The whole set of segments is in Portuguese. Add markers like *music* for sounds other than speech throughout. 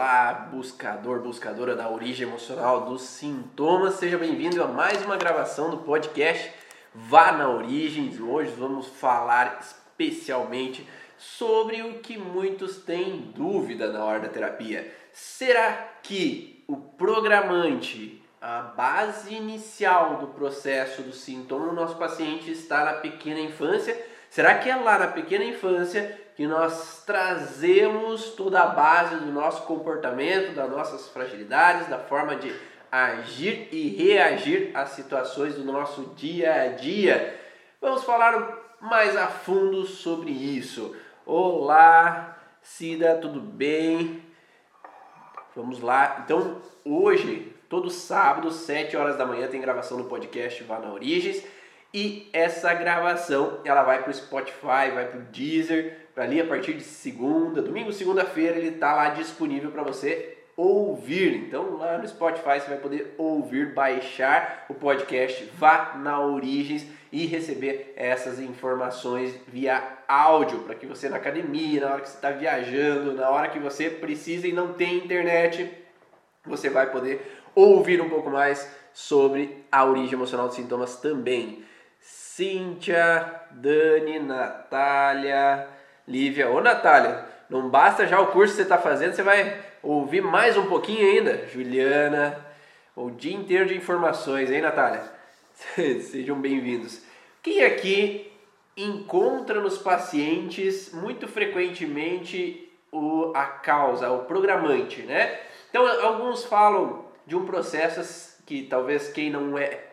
Olá, buscador, buscadora da origem emocional dos sintomas, seja bem-vindo a mais uma gravação do podcast Vá na Origens. Hoje vamos falar especialmente sobre o que muitos têm dúvida na hora da terapia. Será que o programante, a base inicial do processo do sintoma no nosso paciente está na pequena infância? Será que é lá na pequena infância que nós trazemos toda a base do nosso comportamento, das nossas fragilidades, da forma de agir e reagir às situações do nosso dia a dia. Vamos falar mais a fundo sobre isso. Olá, Cida, tudo bem? Vamos lá. Então, hoje, todo sábado, 7 horas da manhã, tem gravação do podcast Vá na Origens. E essa gravação ela vai para o Spotify, vai para o Deezer, ali a partir de segunda, domingo, segunda-feira ele está lá disponível para você ouvir. Então lá no Spotify você vai poder ouvir, baixar o podcast, vá na Origens e receber essas informações via áudio para que você na academia, na hora que você está viajando, na hora que você precisa e não tem internet, você vai poder ouvir um pouco mais sobre a origem emocional dos sintomas também. Cíntia, Dani, Natália, Lívia. Ô Natália, não basta já o curso que você está fazendo, você vai ouvir mais um pouquinho ainda. Juliana, o dia inteiro de informações, hein Natália? *laughs* Sejam bem-vindos. Quem aqui encontra nos pacientes muito frequentemente o, a causa, o programante, né? Então, alguns falam de um processo que talvez quem não é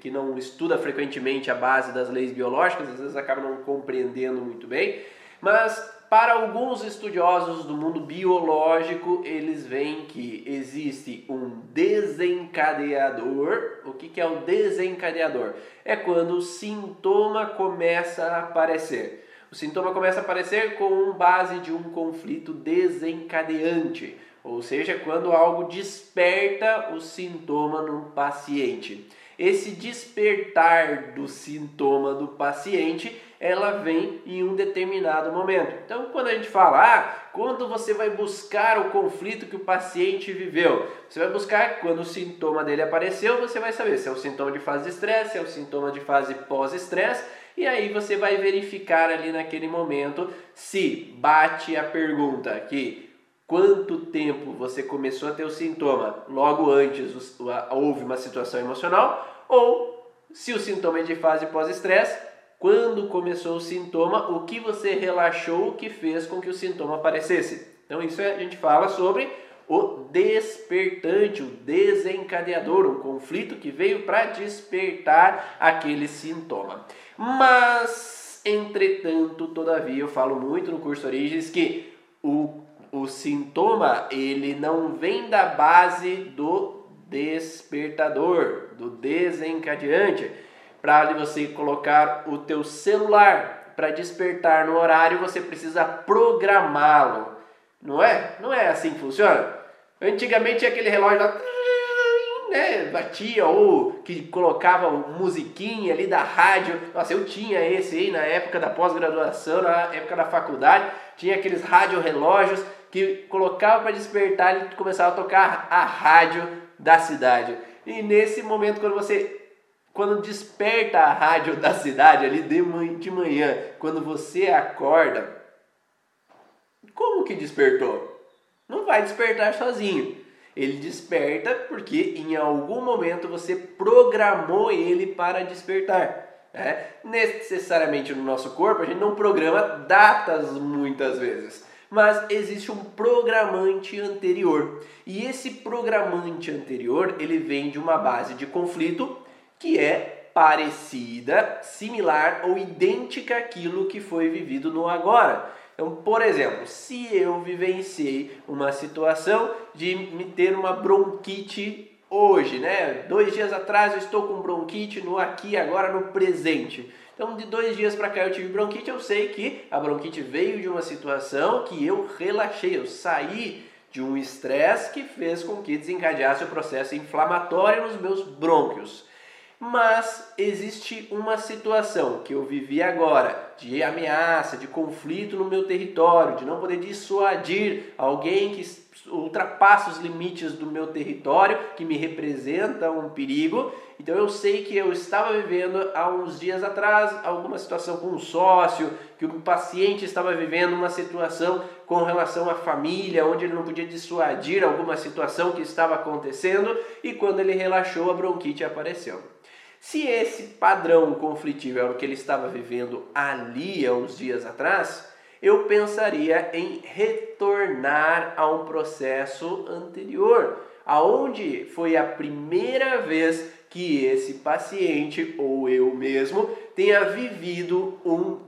que não estuda frequentemente a base das leis biológicas, às vezes acaba não compreendendo muito bem, mas para alguns estudiosos do mundo biológico, eles veem que existe um desencadeador. O que, que é o desencadeador? É quando o sintoma começa a aparecer. O sintoma começa a aparecer com base de um conflito desencadeante, ou seja, quando algo desperta o sintoma no paciente esse despertar do sintoma do paciente, ela vem em um determinado momento. Então, quando a gente fala, ah, quando você vai buscar o conflito que o paciente viveu, você vai buscar quando o sintoma dele apareceu, você vai saber se é o sintoma de fase de estresse, se é o sintoma de fase pós-estresse, e aí você vai verificar ali naquele momento se bate a pergunta que quanto tempo você começou a ter o sintoma logo antes houve uma situação emocional, ou se o sintoma é de fase pós-estresse, quando começou o sintoma, o que você relaxou que fez com que o sintoma aparecesse. Então isso a gente fala sobre o despertante, o desencadeador, um conflito que veio para despertar aquele sintoma. Mas, entretanto, todavia, eu falo muito no curso Origens que o o sintoma ele não vem da base do despertador, do desencadeante. Para você colocar o teu celular para despertar no horário, você precisa programá-lo. Não é? Não é assim que funciona? Antigamente aquele relógio lá, né, batia ou que colocava musiquinha ali da rádio. Nossa, eu tinha esse aí na época da pós-graduação, na época da faculdade, tinha aqueles rádio relógios que colocava para despertar e começava a tocar a rádio da cidade. E nesse momento, quando você quando desperta a rádio da cidade ali de manhã, quando você acorda, como que despertou? Não vai despertar sozinho. Ele desperta porque em algum momento você programou ele para despertar. Né? Necessariamente no nosso corpo, a gente não programa datas muitas vezes mas existe um programante anterior. E esse programante anterior, ele vem de uma base de conflito que é parecida, similar ou idêntica àquilo que foi vivido no agora. Então, por exemplo, se eu vivenciei uma situação de me ter uma bronquite hoje, né? Dois dias atrás eu estou com bronquite no aqui, agora no presente. Então, de dois dias para cá eu tive bronquite, eu sei que a bronquite veio de uma situação que eu relaxei, eu saí de um estresse que fez com que desencadeasse o processo inflamatório nos meus brônquios. Mas existe uma situação que eu vivi agora de ameaça, de conflito no meu território, de não poder dissuadir alguém que ultrapassa os limites do meu território, que me representa um perigo. Então eu sei que eu estava vivendo há uns dias atrás alguma situação com um sócio, que o paciente estava vivendo uma situação com relação à família, onde ele não podia dissuadir alguma situação que estava acontecendo e quando ele relaxou a bronquite apareceu. Se esse padrão conflitivo era o que ele estava vivendo ali há uns dias atrás, eu pensaria em retornar a um processo anterior, aonde foi a primeira vez que esse paciente ou eu mesmo tenha vivido um,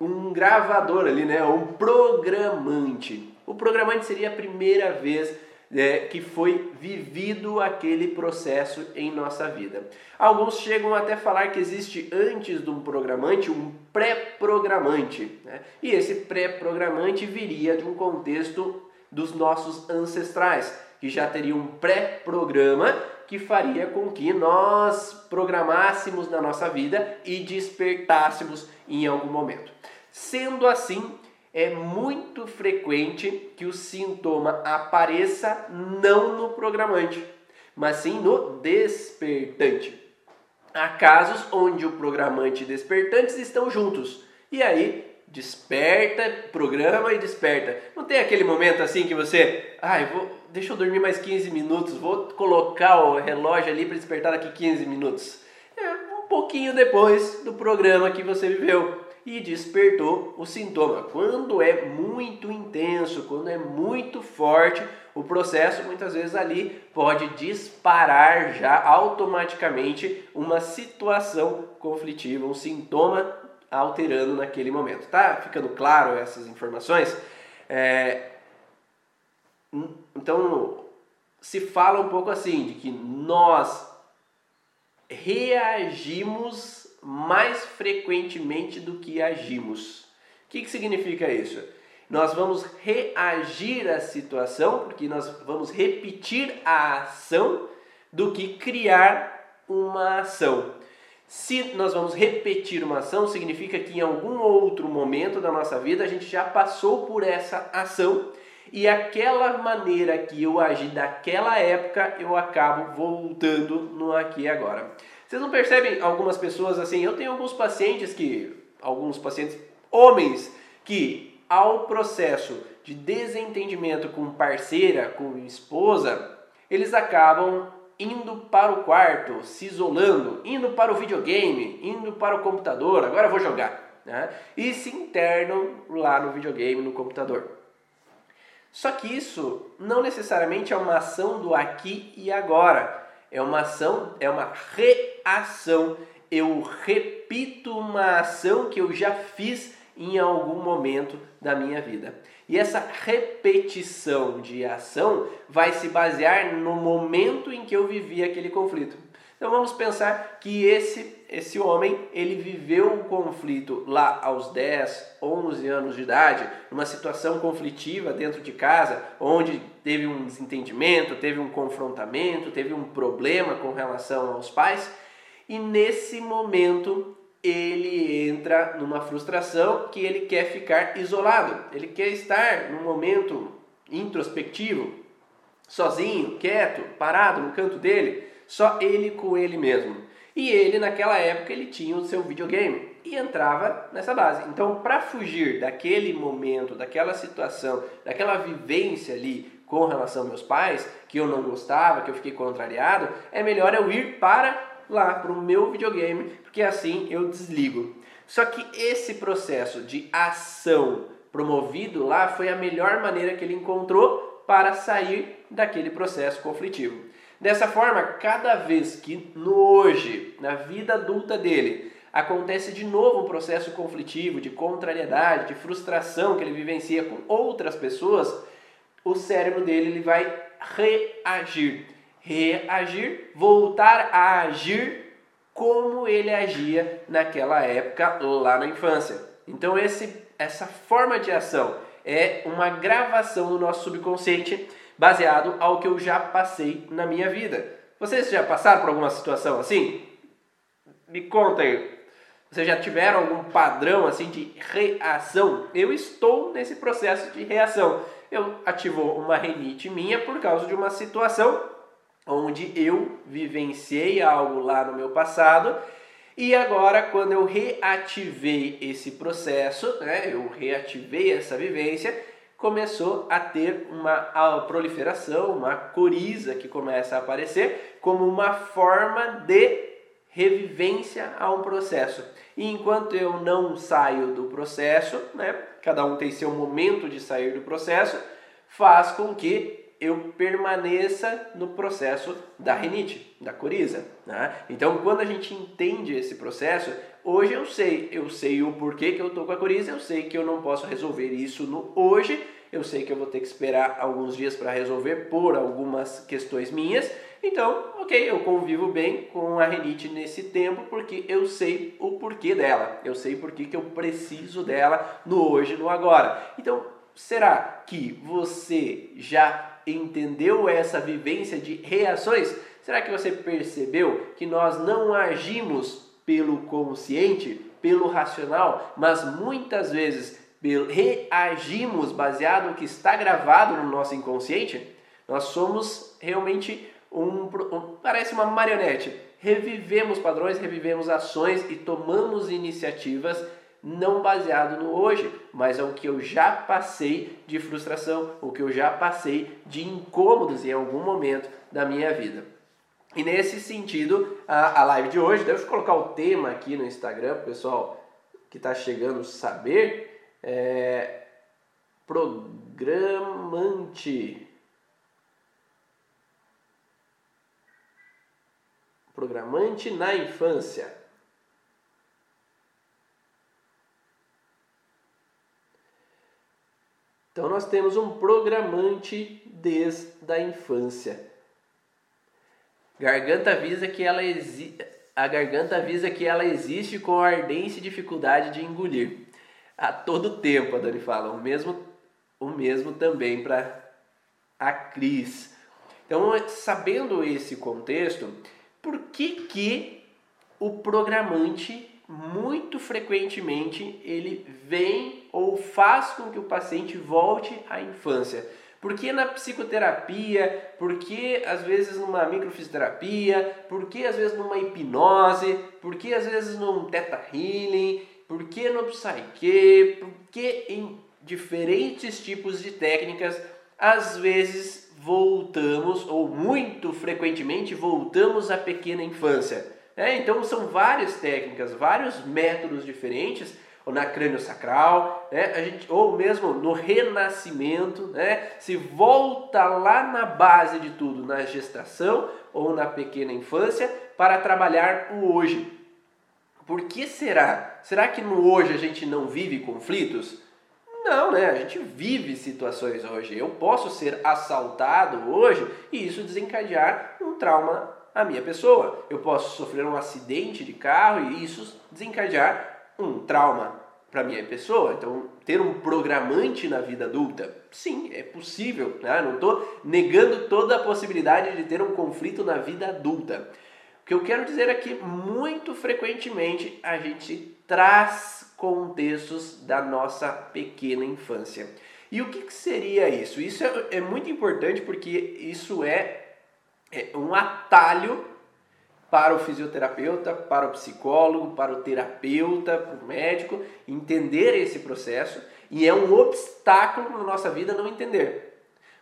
um gravador ali, né, um programante. O programante seria a primeira vez é, que foi vivido aquele processo em nossa vida. Alguns chegam até falar que existe antes de um programante um pré-programante, né? e esse pré-programante viria de um contexto dos nossos ancestrais, que já teria um pré-programa que faria com que nós programássemos na nossa vida e despertássemos em algum momento. Sendo assim, é muito frequente que o sintoma apareça não no programante, mas sim no despertante. Há casos onde o programante e despertantes estão juntos. E aí, desperta, programa e desperta. Não tem aquele momento assim que você, ai, ah, vou, deixa eu dormir mais 15 minutos, vou colocar o relógio ali para despertar daqui 15 minutos. É um pouquinho depois do programa que você viveu e despertou o sintoma. Quando é muito intenso, quando é muito forte, o processo muitas vezes ali pode disparar já automaticamente uma situação conflitiva, um sintoma alterando naquele momento. Tá ficando claro essas informações? É... Então se fala um pouco assim de que nós reagimos mais frequentemente do que agimos. O que, que significa isso? Nós vamos reagir à situação, porque nós vamos repetir a ação, do que criar uma ação. Se nós vamos repetir uma ação, significa que em algum outro momento da nossa vida a gente já passou por essa ação e aquela maneira que eu agi daquela época eu acabo voltando no aqui e agora. Vocês não percebem algumas pessoas assim? Eu tenho alguns pacientes que, alguns pacientes homens, que ao processo de desentendimento com parceira, com esposa, eles acabam indo para o quarto, se isolando, indo para o videogame, indo para o computador, agora vou jogar, né? e se internam lá no videogame, no computador. Só que isso não necessariamente é uma ação do aqui e agora é uma ação, é uma reação. Eu repito uma ação que eu já fiz em algum momento da minha vida. E essa repetição de ação vai se basear no momento em que eu vivi aquele conflito. Então vamos pensar que esse esse homem, ele viveu um conflito lá aos 10, 11 anos de idade, numa situação conflitiva dentro de casa, onde teve um desentendimento, teve um confrontamento, teve um problema com relação aos pais, e nesse momento ele entra numa frustração que ele quer ficar isolado, ele quer estar num momento introspectivo, sozinho, quieto, parado no canto dele, só ele com ele mesmo. E ele, naquela época, ele tinha o seu videogame e entrava nessa base. Então, para fugir daquele momento, daquela situação, daquela vivência ali com relação aos meus pais, que eu não gostava, que eu fiquei contrariado, é melhor eu ir para lá, para o meu videogame, porque assim eu desligo. Só que esse processo de ação promovido lá foi a melhor maneira que ele encontrou para sair daquele processo conflitivo. Dessa forma, cada vez que no hoje, na vida adulta dele, acontece de novo um processo conflitivo, de contrariedade, de frustração que ele vivencia com outras pessoas, o cérebro dele ele vai reagir. Reagir, voltar a agir como ele agia naquela época lá na infância. Então esse, essa forma de ação é uma gravação no nosso subconsciente baseado ao que eu já passei na minha vida. Vocês já passaram por alguma situação assim? Me contem. Vocês já tiveram algum padrão assim de reação? Eu estou nesse processo de reação. eu ativou uma renite minha por causa de uma situação onde eu vivenciei algo lá no meu passado e agora quando eu reativei esse processo, né, eu reativei essa vivência, começou a ter uma proliferação, uma coriza que começa a aparecer como uma forma de revivência a um processo. E enquanto eu não saio do processo, né, cada um tem seu momento de sair do processo, faz com que eu permaneça no processo da renite, da coriza. Né? Então, quando a gente entende esse processo, hoje eu sei, eu sei o porquê que eu estou com a coriza, eu sei que eu não posso resolver isso no hoje, eu sei que eu vou ter que esperar alguns dias para resolver por algumas questões minhas. Então, ok, eu convivo bem com a renite nesse tempo porque eu sei o porquê dela, eu sei porquê que eu preciso dela no hoje, no agora. Então, será que você já entendeu essa vivência de reações? Será que você percebeu que nós não agimos pelo consciente, pelo racional, mas muitas vezes reagimos baseado no que está gravado no nosso inconsciente? Nós somos realmente um, um parece uma marionete. Revivemos padrões, revivemos ações e tomamos iniciativas não baseado no hoje, mas é o que eu já passei de frustração, o que eu já passei de incômodos em algum momento da minha vida. E nesse sentido, a, a live de hoje, deixa eu colocar o tema aqui no Instagram, pessoal que está chegando saber, é programante. Programante na infância. Então nós temos um programante desde a infância. Garganta avisa que ela exi... a garganta avisa que ela existe com ardência e dificuldade de engolir. A todo tempo, a Dani fala, o mesmo o mesmo também para a Cris. Então, sabendo esse contexto, por que que o programante muito frequentemente ele vem ou faz com que o paciente volte à infância. Porque na psicoterapia, porque às vezes numa microfisioterapia, porque às vezes numa hipnose, porque às vezes num teta healing, porque no psyche, porque em diferentes tipos de técnicas, às vezes voltamos ou muito frequentemente voltamos à pequena infância. É, então são várias técnicas, vários métodos diferentes, ou na crânio sacral, né? a gente, ou mesmo no renascimento, né? se volta lá na base de tudo, na gestação ou na pequena infância, para trabalhar o hoje. Por que será? Será que no hoje a gente não vive conflitos? Não, né? A gente vive situações hoje. Eu posso ser assaltado hoje e isso desencadear um trauma a minha pessoa. Eu posso sofrer um acidente de carro e isso desencadear um trauma para minha pessoa. Então, ter um programante na vida adulta, sim, é possível. Né? Não estou negando toda a possibilidade de ter um conflito na vida adulta. O que eu quero dizer é que muito frequentemente a gente traz contextos da nossa pequena infância. E o que, que seria isso? Isso é, é muito importante porque isso é é um atalho para o fisioterapeuta, para o psicólogo, para o terapeuta, para o médico entender esse processo e é um obstáculo na nossa vida não entender.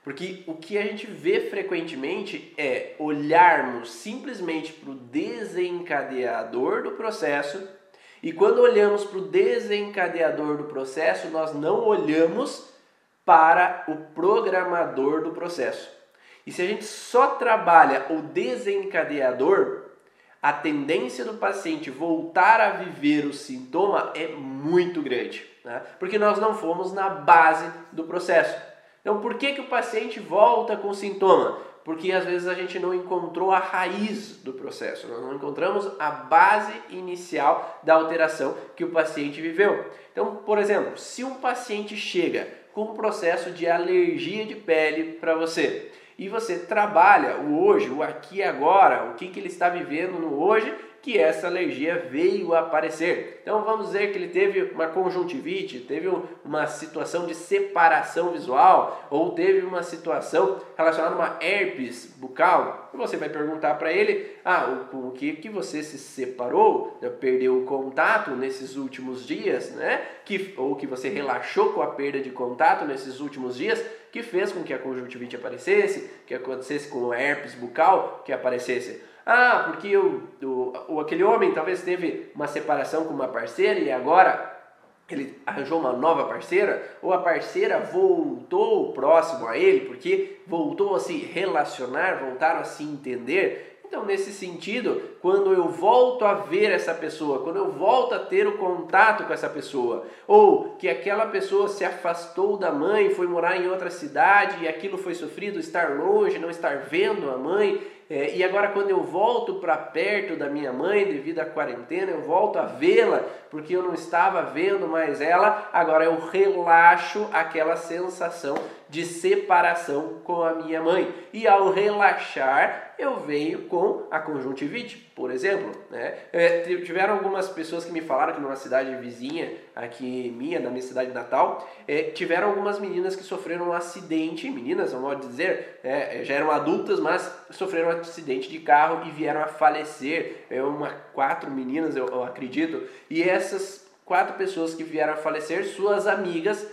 Porque o que a gente vê frequentemente é olharmos simplesmente para o desencadeador do processo e quando olhamos para o desencadeador do processo, nós não olhamos para o programador do processo. E se a gente só trabalha o desencadeador, a tendência do paciente voltar a viver o sintoma é muito grande, né? porque nós não fomos na base do processo. Então, por que, que o paciente volta com sintoma? Porque às vezes a gente não encontrou a raiz do processo, nós não encontramos a base inicial da alteração que o paciente viveu. Então, por exemplo, se um paciente chega com um processo de alergia de pele para você, e você trabalha o hoje, o aqui e agora, o que, que ele está vivendo no hoje que essa alergia veio aparecer. Então vamos dizer que ele teve uma conjuntivite, teve uma situação de separação visual ou teve uma situação relacionada a uma herpes bucal. Você vai perguntar para ele: "Ah, com o que que você se separou? Perdeu o contato nesses últimos dias, né? Que ou que você relaxou com a perda de contato nesses últimos dias?" Que fez com que a conjuntivite aparecesse, que acontecesse com o herpes bucal que aparecesse. Ah, porque o, o, aquele homem talvez teve uma separação com uma parceira e agora ele arranjou uma nova parceira, ou a parceira voltou próximo a ele, porque voltou a se relacionar, voltaram a se entender, então, nesse sentido, quando eu volto a ver essa pessoa, quando eu volto a ter o contato com essa pessoa, ou que aquela pessoa se afastou da mãe, foi morar em outra cidade e aquilo foi sofrido, estar longe, não estar vendo a mãe, é, e agora, quando eu volto para perto da minha mãe devido à quarentena, eu volto a vê-la porque eu não estava vendo mais ela. Agora eu relaxo aquela sensação de separação com a minha mãe. E ao relaxar, eu venho com a conjuntivite, por exemplo. Né? É, tiveram algumas pessoas que me falaram que numa cidade vizinha, aqui minha, na minha cidade natal, é, tiveram algumas meninas que sofreram um acidente, meninas, vamos dizer, é, já eram adultas, mas sofreram um acidente de carro e vieram a falecer. É uma, quatro meninas, eu, eu acredito, e essas quatro pessoas que vieram a falecer, suas amigas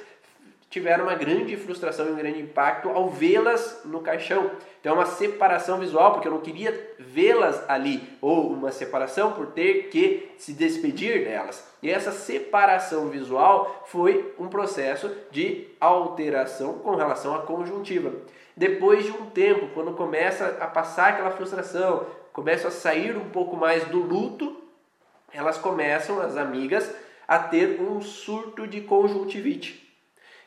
tiveram uma grande frustração e um grande impacto ao vê-las no caixão. Então, é uma separação visual, porque eu não queria vê-las ali, ou uma separação por ter que se despedir delas. E essa separação visual foi um processo de alteração com relação à conjuntiva. Depois de um tempo, quando começa a passar aquela frustração, começa a sair um pouco mais do luto, elas começam, as amigas, a ter um surto de conjuntivite.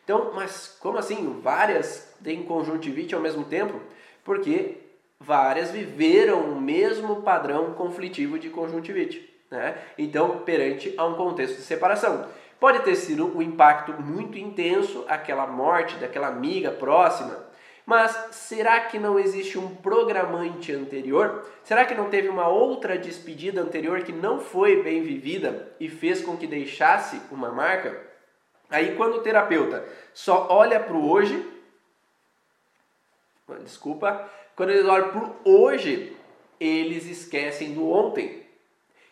Então, mas como assim? Várias têm conjuntivite ao mesmo tempo? Porque várias viveram o mesmo padrão conflitivo de conjuntivite. Né? Então, perante a um contexto de separação. Pode ter sido um impacto muito intenso, aquela morte daquela amiga próxima, mas será que não existe um programante anterior? Será que não teve uma outra despedida anterior que não foi bem vivida e fez com que deixasse uma marca? Aí quando o terapeuta só olha para o hoje, desculpa, quando eles olham para o hoje, eles esquecem do ontem.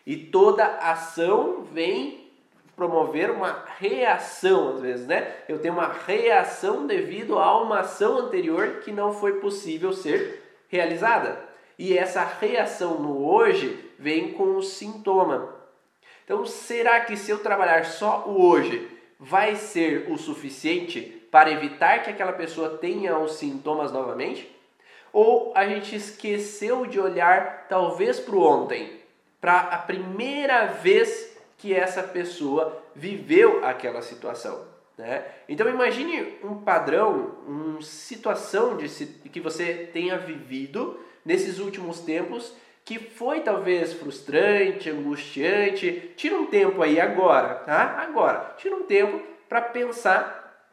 E toda ação vem promover uma reação, às vezes, né? Eu tenho uma reação devido a uma ação anterior que não foi possível ser realizada. E essa reação no hoje vem com o sintoma. Então, será que se eu trabalhar só o hoje, vai ser o suficiente para evitar que aquela pessoa tenha os sintomas novamente? Ou a gente esqueceu de olhar talvez para o ontem, para a primeira vez que essa pessoa viveu aquela situação? Né? Então imagine um padrão, uma situação de que você tenha vivido nesses últimos tempos que foi talvez frustrante, angustiante, tira um tempo aí agora, tá? Agora, tira um tempo para pensar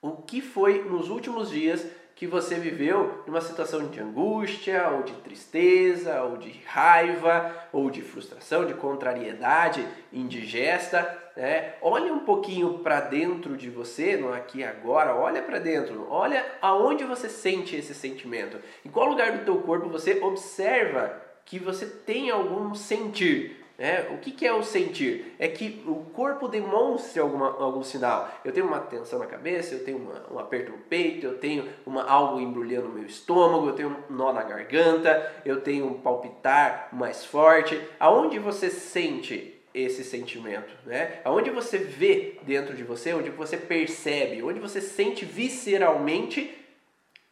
o que foi nos últimos dias que você viveu numa situação de angústia, ou de tristeza, ou de raiva, ou de frustração, de contrariedade indigesta. Né? Olha um pouquinho para dentro de você, não aqui agora, olha para dentro, olha aonde você sente esse sentimento, em qual lugar do teu corpo você observa que você tem algum sentir. Né? O que, que é o sentir? É que o corpo demonstre alguma, algum sinal. Eu tenho uma tensão na cabeça, eu tenho uma, um aperto no peito, eu tenho uma, algo embrulhando no meu estômago, eu tenho um nó na garganta, eu tenho um palpitar mais forte. Aonde você sente esse sentimento, né? Aonde você vê dentro de você, onde você percebe, onde você sente visceralmente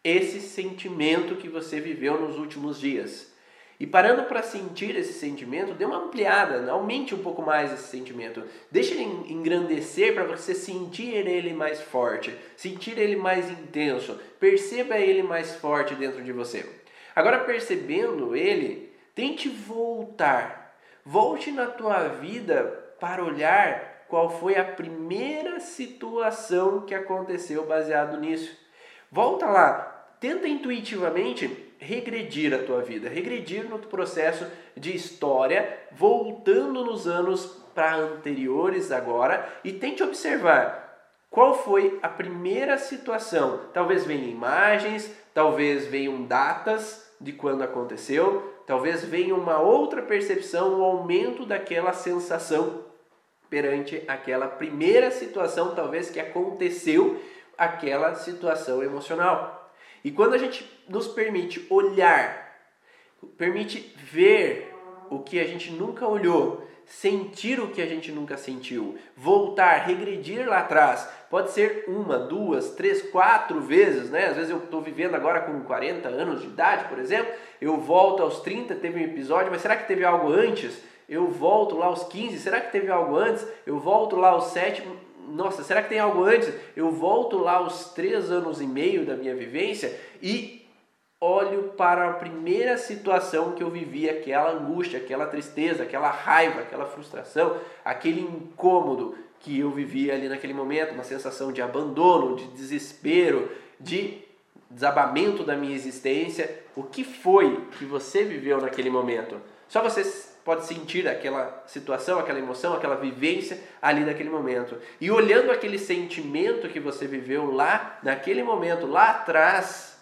esse sentimento que você viveu nos últimos dias. E parando para sentir esse sentimento, dê uma ampliada, aumente um pouco mais esse sentimento. Deixe ele engrandecer para você sentir ele mais forte, sentir ele mais intenso, perceba ele mais forte dentro de você. Agora percebendo ele, tente voltar. Volte na tua vida para olhar qual foi a primeira situação que aconteceu baseado nisso. Volta lá, tenta intuitivamente regredir a tua vida, regredir no processo de história, voltando nos anos para anteriores agora e tente observar qual foi a primeira situação. Talvez venham imagens, talvez venham datas de quando aconteceu, talvez venha uma outra percepção, um aumento daquela sensação perante aquela primeira situação, talvez que aconteceu aquela situação emocional. E quando a gente nos permite olhar, permite ver o que a gente nunca olhou, sentir o que a gente nunca sentiu, voltar, regredir lá atrás. Pode ser uma, duas, três, quatro vezes, né? Às vezes eu estou vivendo agora com 40 anos de idade, por exemplo, eu volto aos 30, teve um episódio, mas será que teve algo antes? Eu volto lá aos 15, será que teve algo antes? Eu volto lá aos 7, nossa, será que tem algo antes? Eu volto lá aos 3 anos e meio da minha vivência e olho para a primeira situação que eu vivi, aquela angústia, aquela tristeza, aquela raiva, aquela frustração, aquele incômodo que eu vivi ali naquele momento, uma sensação de abandono, de desespero, de desabamento da minha existência. O que foi que você viveu naquele momento? Só você pode sentir aquela situação, aquela emoção, aquela vivência ali naquele momento. E olhando aquele sentimento que você viveu lá, naquele momento, lá atrás,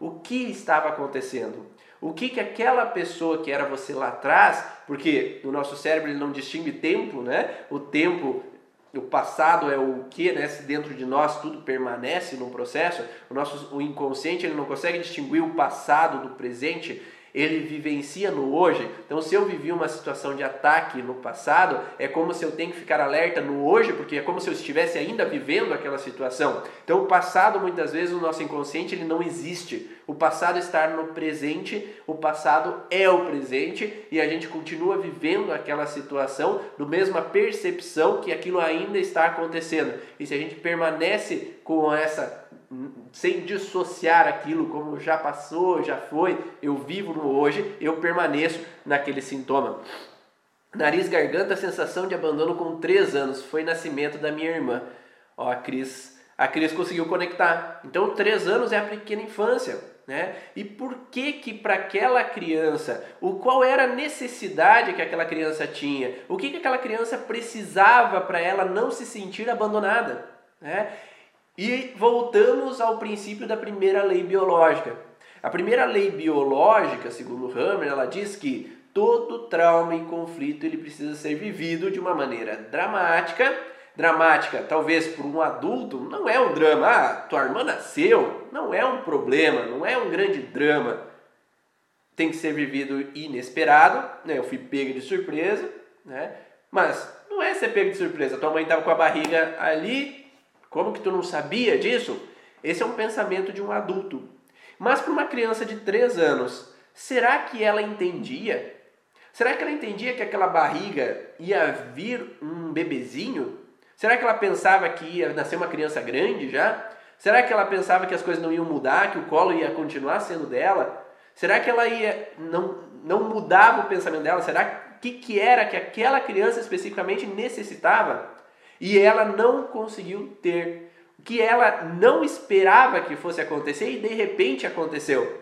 o que estava acontecendo. O que, que aquela pessoa que era você lá atrás, porque no nosso cérebro ele não distingue tempo, né? O tempo, o passado é o que, né? Se dentro de nós tudo permanece no processo, o nosso o inconsciente ele não consegue distinguir o passado do presente ele vivencia no hoje. Então, se eu vivi uma situação de ataque no passado, é como se eu tenho que ficar alerta no hoje, porque é como se eu estivesse ainda vivendo aquela situação. Então, o passado, muitas vezes, no nosso inconsciente, ele não existe. O passado está no presente, o passado é o presente e a gente continua vivendo aquela situação no mesma percepção que aquilo ainda está acontecendo. E se a gente permanece com essa sem dissociar aquilo como já passou, já foi, eu vivo no hoje, eu permaneço naquele sintoma. Nariz, garganta, sensação de abandono com 3 anos, foi nascimento da minha irmã. Ó, a Cris, a Cris conseguiu conectar. Então, 3 anos é a pequena infância, né? E por que que para aquela criança, o qual era a necessidade que aquela criança tinha? O que que aquela criança precisava para ela não se sentir abandonada, né? E voltamos ao princípio da primeira lei biológica. A primeira lei biológica, segundo Hammer, ela diz que todo trauma e conflito ele precisa ser vivido de uma maneira dramática. Dramática, talvez por um adulto, não é um drama. Ah, tua irmã nasceu, não é um problema, não é um grande drama. Tem que ser vivido inesperado, né? Eu fui pego de surpresa, né? Mas não é ser pego de surpresa. Tua mãe estava com a barriga ali, como que tu não sabia disso? Esse é um pensamento de um adulto. Mas para uma criança de 3 anos, será que ela entendia? Será que ela entendia que aquela barriga ia vir um bebezinho? Será que ela pensava que ia nascer uma criança grande já? Será que ela pensava que as coisas não iam mudar, que o colo ia continuar sendo dela? Será que ela ia não, não mudava o pensamento dela? Será que que era que aquela criança especificamente necessitava? E ela não conseguiu ter o que ela não esperava que fosse acontecer e de repente aconteceu.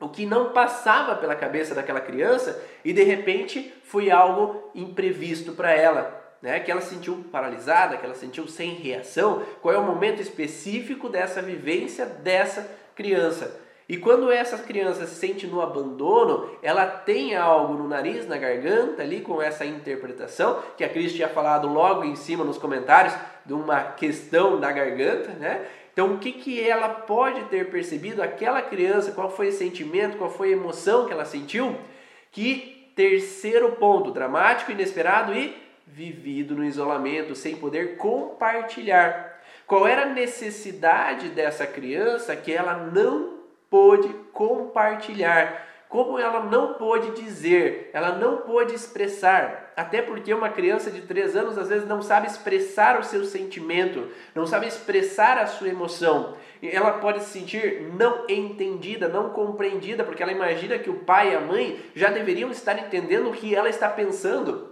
O que não passava pela cabeça daquela criança e de repente foi algo imprevisto para ela. Né, que ela se sentiu paralisada, que ela se sentiu sem reação, qual é o momento específico dessa vivência dessa criança. E quando essa criança se sente no abandono, ela tem algo no nariz, na garganta, ali com essa interpretação, que a Cris tinha falado logo em cima nos comentários, de uma questão da garganta, né? Então, o que, que ela pode ter percebido, aquela criança, qual foi o sentimento, qual foi a emoção que ela sentiu? Que terceiro ponto, dramático, inesperado e vivido no isolamento, sem poder compartilhar. Qual era a necessidade dessa criança que ela não pôde compartilhar, como ela não pôde dizer, ela não pôde expressar. Até porque uma criança de 3 anos às vezes não sabe expressar o seu sentimento, não sabe expressar a sua emoção. Ela pode se sentir não entendida, não compreendida, porque ela imagina que o pai e a mãe já deveriam estar entendendo o que ela está pensando.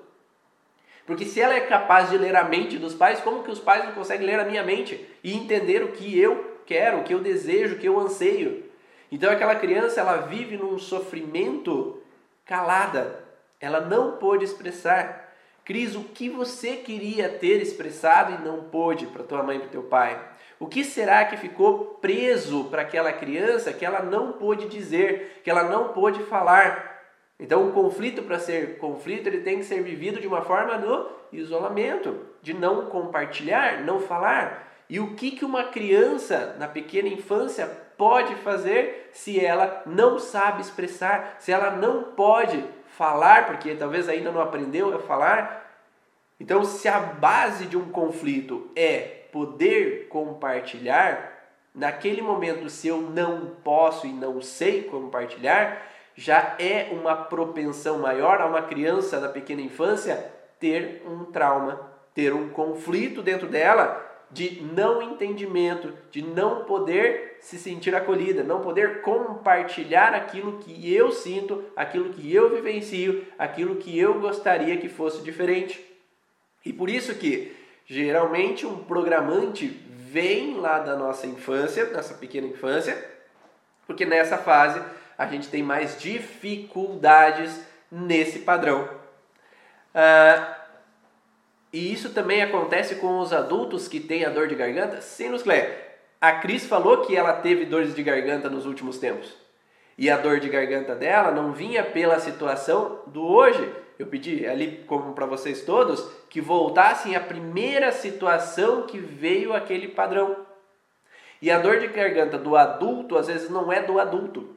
Porque se ela é capaz de ler a mente dos pais, como que os pais não conseguem ler a minha mente e entender o que eu quero, o que eu desejo, o que eu anseio? Então aquela criança ela vive num sofrimento calada, ela não pôde expressar. Cris, o que você queria ter expressado e não pôde para tua mãe e para teu pai? O que será que ficou preso para aquela criança que ela não pôde dizer, que ela não pôde falar? Então, o conflito, para ser conflito, ele tem que ser vivido de uma forma no isolamento, de não compartilhar, não falar. E o que, que uma criança na pequena infância pode fazer se ela não sabe expressar, se ela não pode falar, porque talvez ainda não aprendeu a falar? Então, se a base de um conflito é poder compartilhar, naquele momento, se eu não posso e não sei compartilhar, já é uma propensão maior a uma criança da pequena infância ter um trauma, ter um conflito dentro dela de não entendimento, de não poder se sentir acolhida, não poder compartilhar aquilo que eu sinto, aquilo que eu vivencio, aquilo que eu gostaria que fosse diferente. E por isso que Geralmente um programante vem lá da nossa infância, nossa pequena infância, porque nessa fase a gente tem mais dificuldades nesse padrão. Ah, e isso também acontece com os adultos que têm a dor de garganta? Sim, Luclé. A Cris falou que ela teve dores de garganta nos últimos tempos. E a dor de garganta dela não vinha pela situação do hoje, eu pedi ali, como para vocês todos, que voltassem à primeira situação que veio aquele padrão. E a dor de garganta do adulto, às vezes, não é do adulto,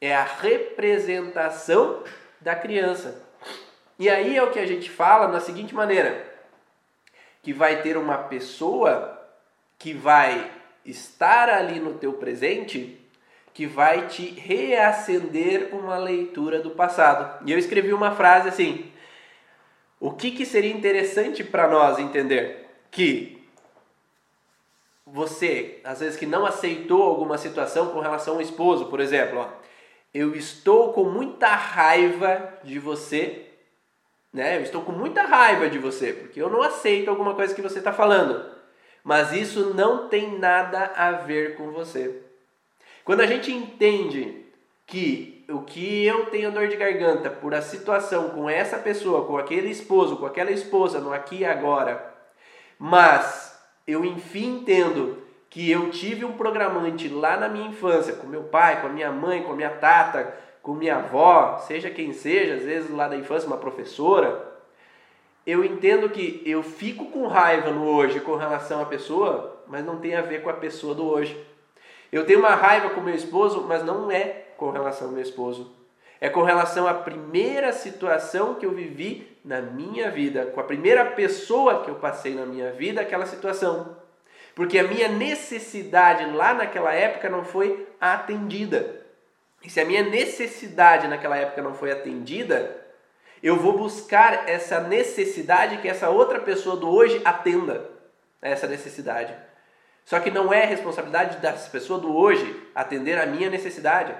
é a representação da criança. E aí é o que a gente fala na seguinte maneira: que vai ter uma pessoa que vai estar ali no teu presente que vai te reacender uma leitura do passado. E eu escrevi uma frase assim: O que, que seria interessante para nós entender? Que você, às vezes que não aceitou alguma situação com relação ao esposo, por exemplo, ó, eu estou com muita raiva de você, né? Eu estou com muita raiva de você, porque eu não aceito alguma coisa que você está falando. Mas isso não tem nada a ver com você. Quando a gente entende que o que eu tenho dor de garganta por a situação com essa pessoa, com aquele esposo, com aquela esposa, no aqui e agora, mas eu enfim entendo que eu tive um programante lá na minha infância, com meu pai, com a minha mãe, com a minha tata, com minha avó, seja quem seja, às vezes lá da infância uma professora, eu entendo que eu fico com raiva no hoje com relação à pessoa, mas não tem a ver com a pessoa do hoje. Eu tenho uma raiva com meu esposo, mas não é com relação ao meu esposo. É com relação à primeira situação que eu vivi na minha vida, com a primeira pessoa que eu passei na minha vida, aquela situação. Porque a minha necessidade lá naquela época não foi atendida. E se a minha necessidade naquela época não foi atendida, eu vou buscar essa necessidade que essa outra pessoa do hoje atenda a essa necessidade. Só que não é responsabilidade dessa pessoa do hoje atender a minha necessidade.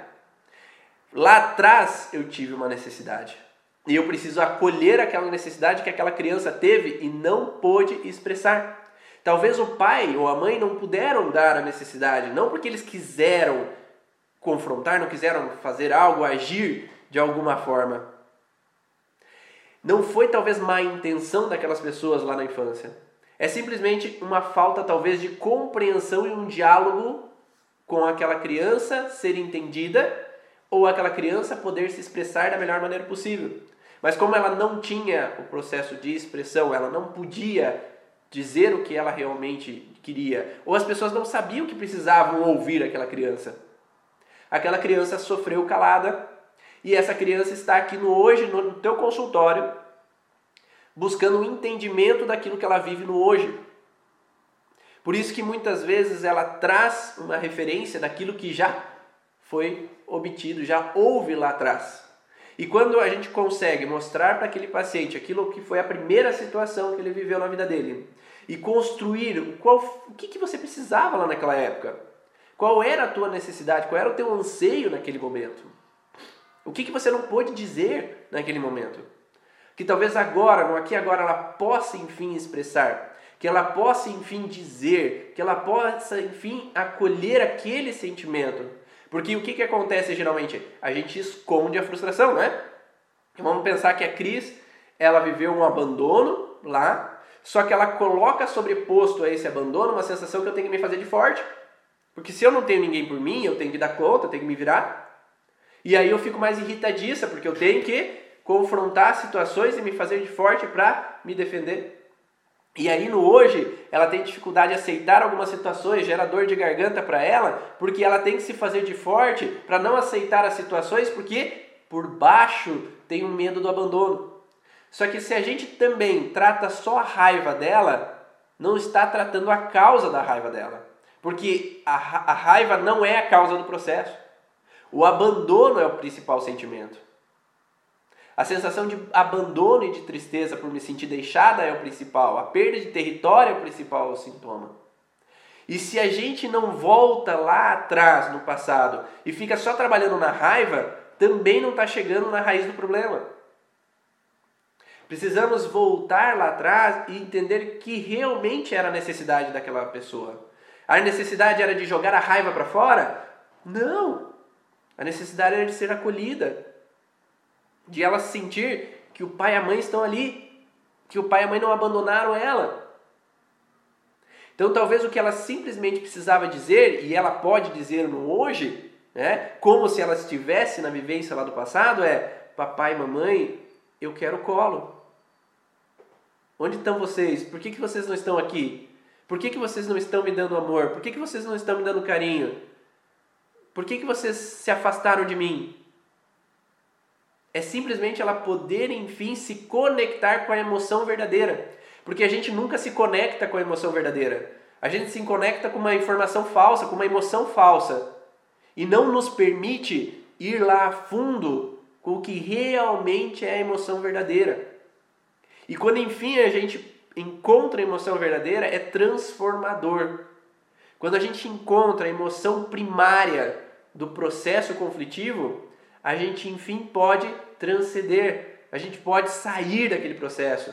Lá atrás eu tive uma necessidade. E eu preciso acolher aquela necessidade que aquela criança teve e não pôde expressar. Talvez o pai ou a mãe não puderam dar a necessidade, não porque eles quiseram confrontar, não quiseram fazer algo, agir de alguma forma. Não foi talvez má intenção daquelas pessoas lá na infância é simplesmente uma falta, talvez, de compreensão e um diálogo com aquela criança ser entendida ou aquela criança poder se expressar da melhor maneira possível. Mas como ela não tinha o processo de expressão, ela não podia dizer o que ela realmente queria, ou as pessoas não sabiam que precisavam ouvir aquela criança. Aquela criança sofreu calada e essa criança está aqui no hoje no teu consultório buscando o um entendimento daquilo que ela vive no hoje. Por isso que muitas vezes ela traz uma referência daquilo que já foi obtido, já houve lá atrás. E quando a gente consegue mostrar para aquele paciente aquilo que foi a primeira situação que ele viveu na vida dele e construir qual, o que, que você precisava lá naquela época, qual era a tua necessidade, qual era o teu anseio naquele momento, o que, que você não pôde dizer naquele momento que talvez agora, no aqui agora, ela possa enfim expressar, que ela possa enfim dizer, que ela possa enfim acolher aquele sentimento. Porque o que, que acontece geralmente? A gente esconde a frustração, né? Vamos pensar que a Cris, ela viveu um abandono lá, só que ela coloca sobreposto a esse abandono uma sensação que eu tenho que me fazer de forte. Porque se eu não tenho ninguém por mim, eu tenho que dar conta, eu tenho que me virar. E aí eu fico mais irritadiça, porque eu tenho que confrontar situações e me fazer de forte para me defender. E aí no hoje, ela tem dificuldade de aceitar algumas situações, gera dor de garganta para ela, porque ela tem que se fazer de forte para não aceitar as situações, porque por baixo tem um medo do abandono. Só que se a gente também trata só a raiva dela, não está tratando a causa da raiva dela. Porque a, a raiva não é a causa do processo. O abandono é o principal sentimento. A sensação de abandono e de tristeza por me sentir deixada é o principal. A perda de território é o principal sintoma. E se a gente não volta lá atrás, no passado, e fica só trabalhando na raiva, também não está chegando na raiz do problema. Precisamos voltar lá atrás e entender que realmente era a necessidade daquela pessoa. A necessidade era de jogar a raiva para fora? Não! A necessidade era de ser acolhida, de ela sentir que o pai e a mãe estão ali, que o pai e a mãe não abandonaram ela. Então, talvez o que ela simplesmente precisava dizer, e ela pode dizer no hoje, né, como se ela estivesse na vivência lá do passado, é: Papai e mamãe, eu quero colo. Onde estão vocês? Por que, que vocês não estão aqui? Por que, que vocês não estão me dando amor? Por que, que vocês não estão me dando carinho? Por que, que vocês se afastaram de mim? É simplesmente ela poder, enfim, se conectar com a emoção verdadeira. Porque a gente nunca se conecta com a emoção verdadeira. A gente se conecta com uma informação falsa, com uma emoção falsa. E não nos permite ir lá a fundo com o que realmente é a emoção verdadeira. E quando enfim a gente encontra a emoção verdadeira, é transformador. Quando a gente encontra a emoção primária do processo conflitivo, a gente enfim pode transcender, a gente pode sair daquele processo.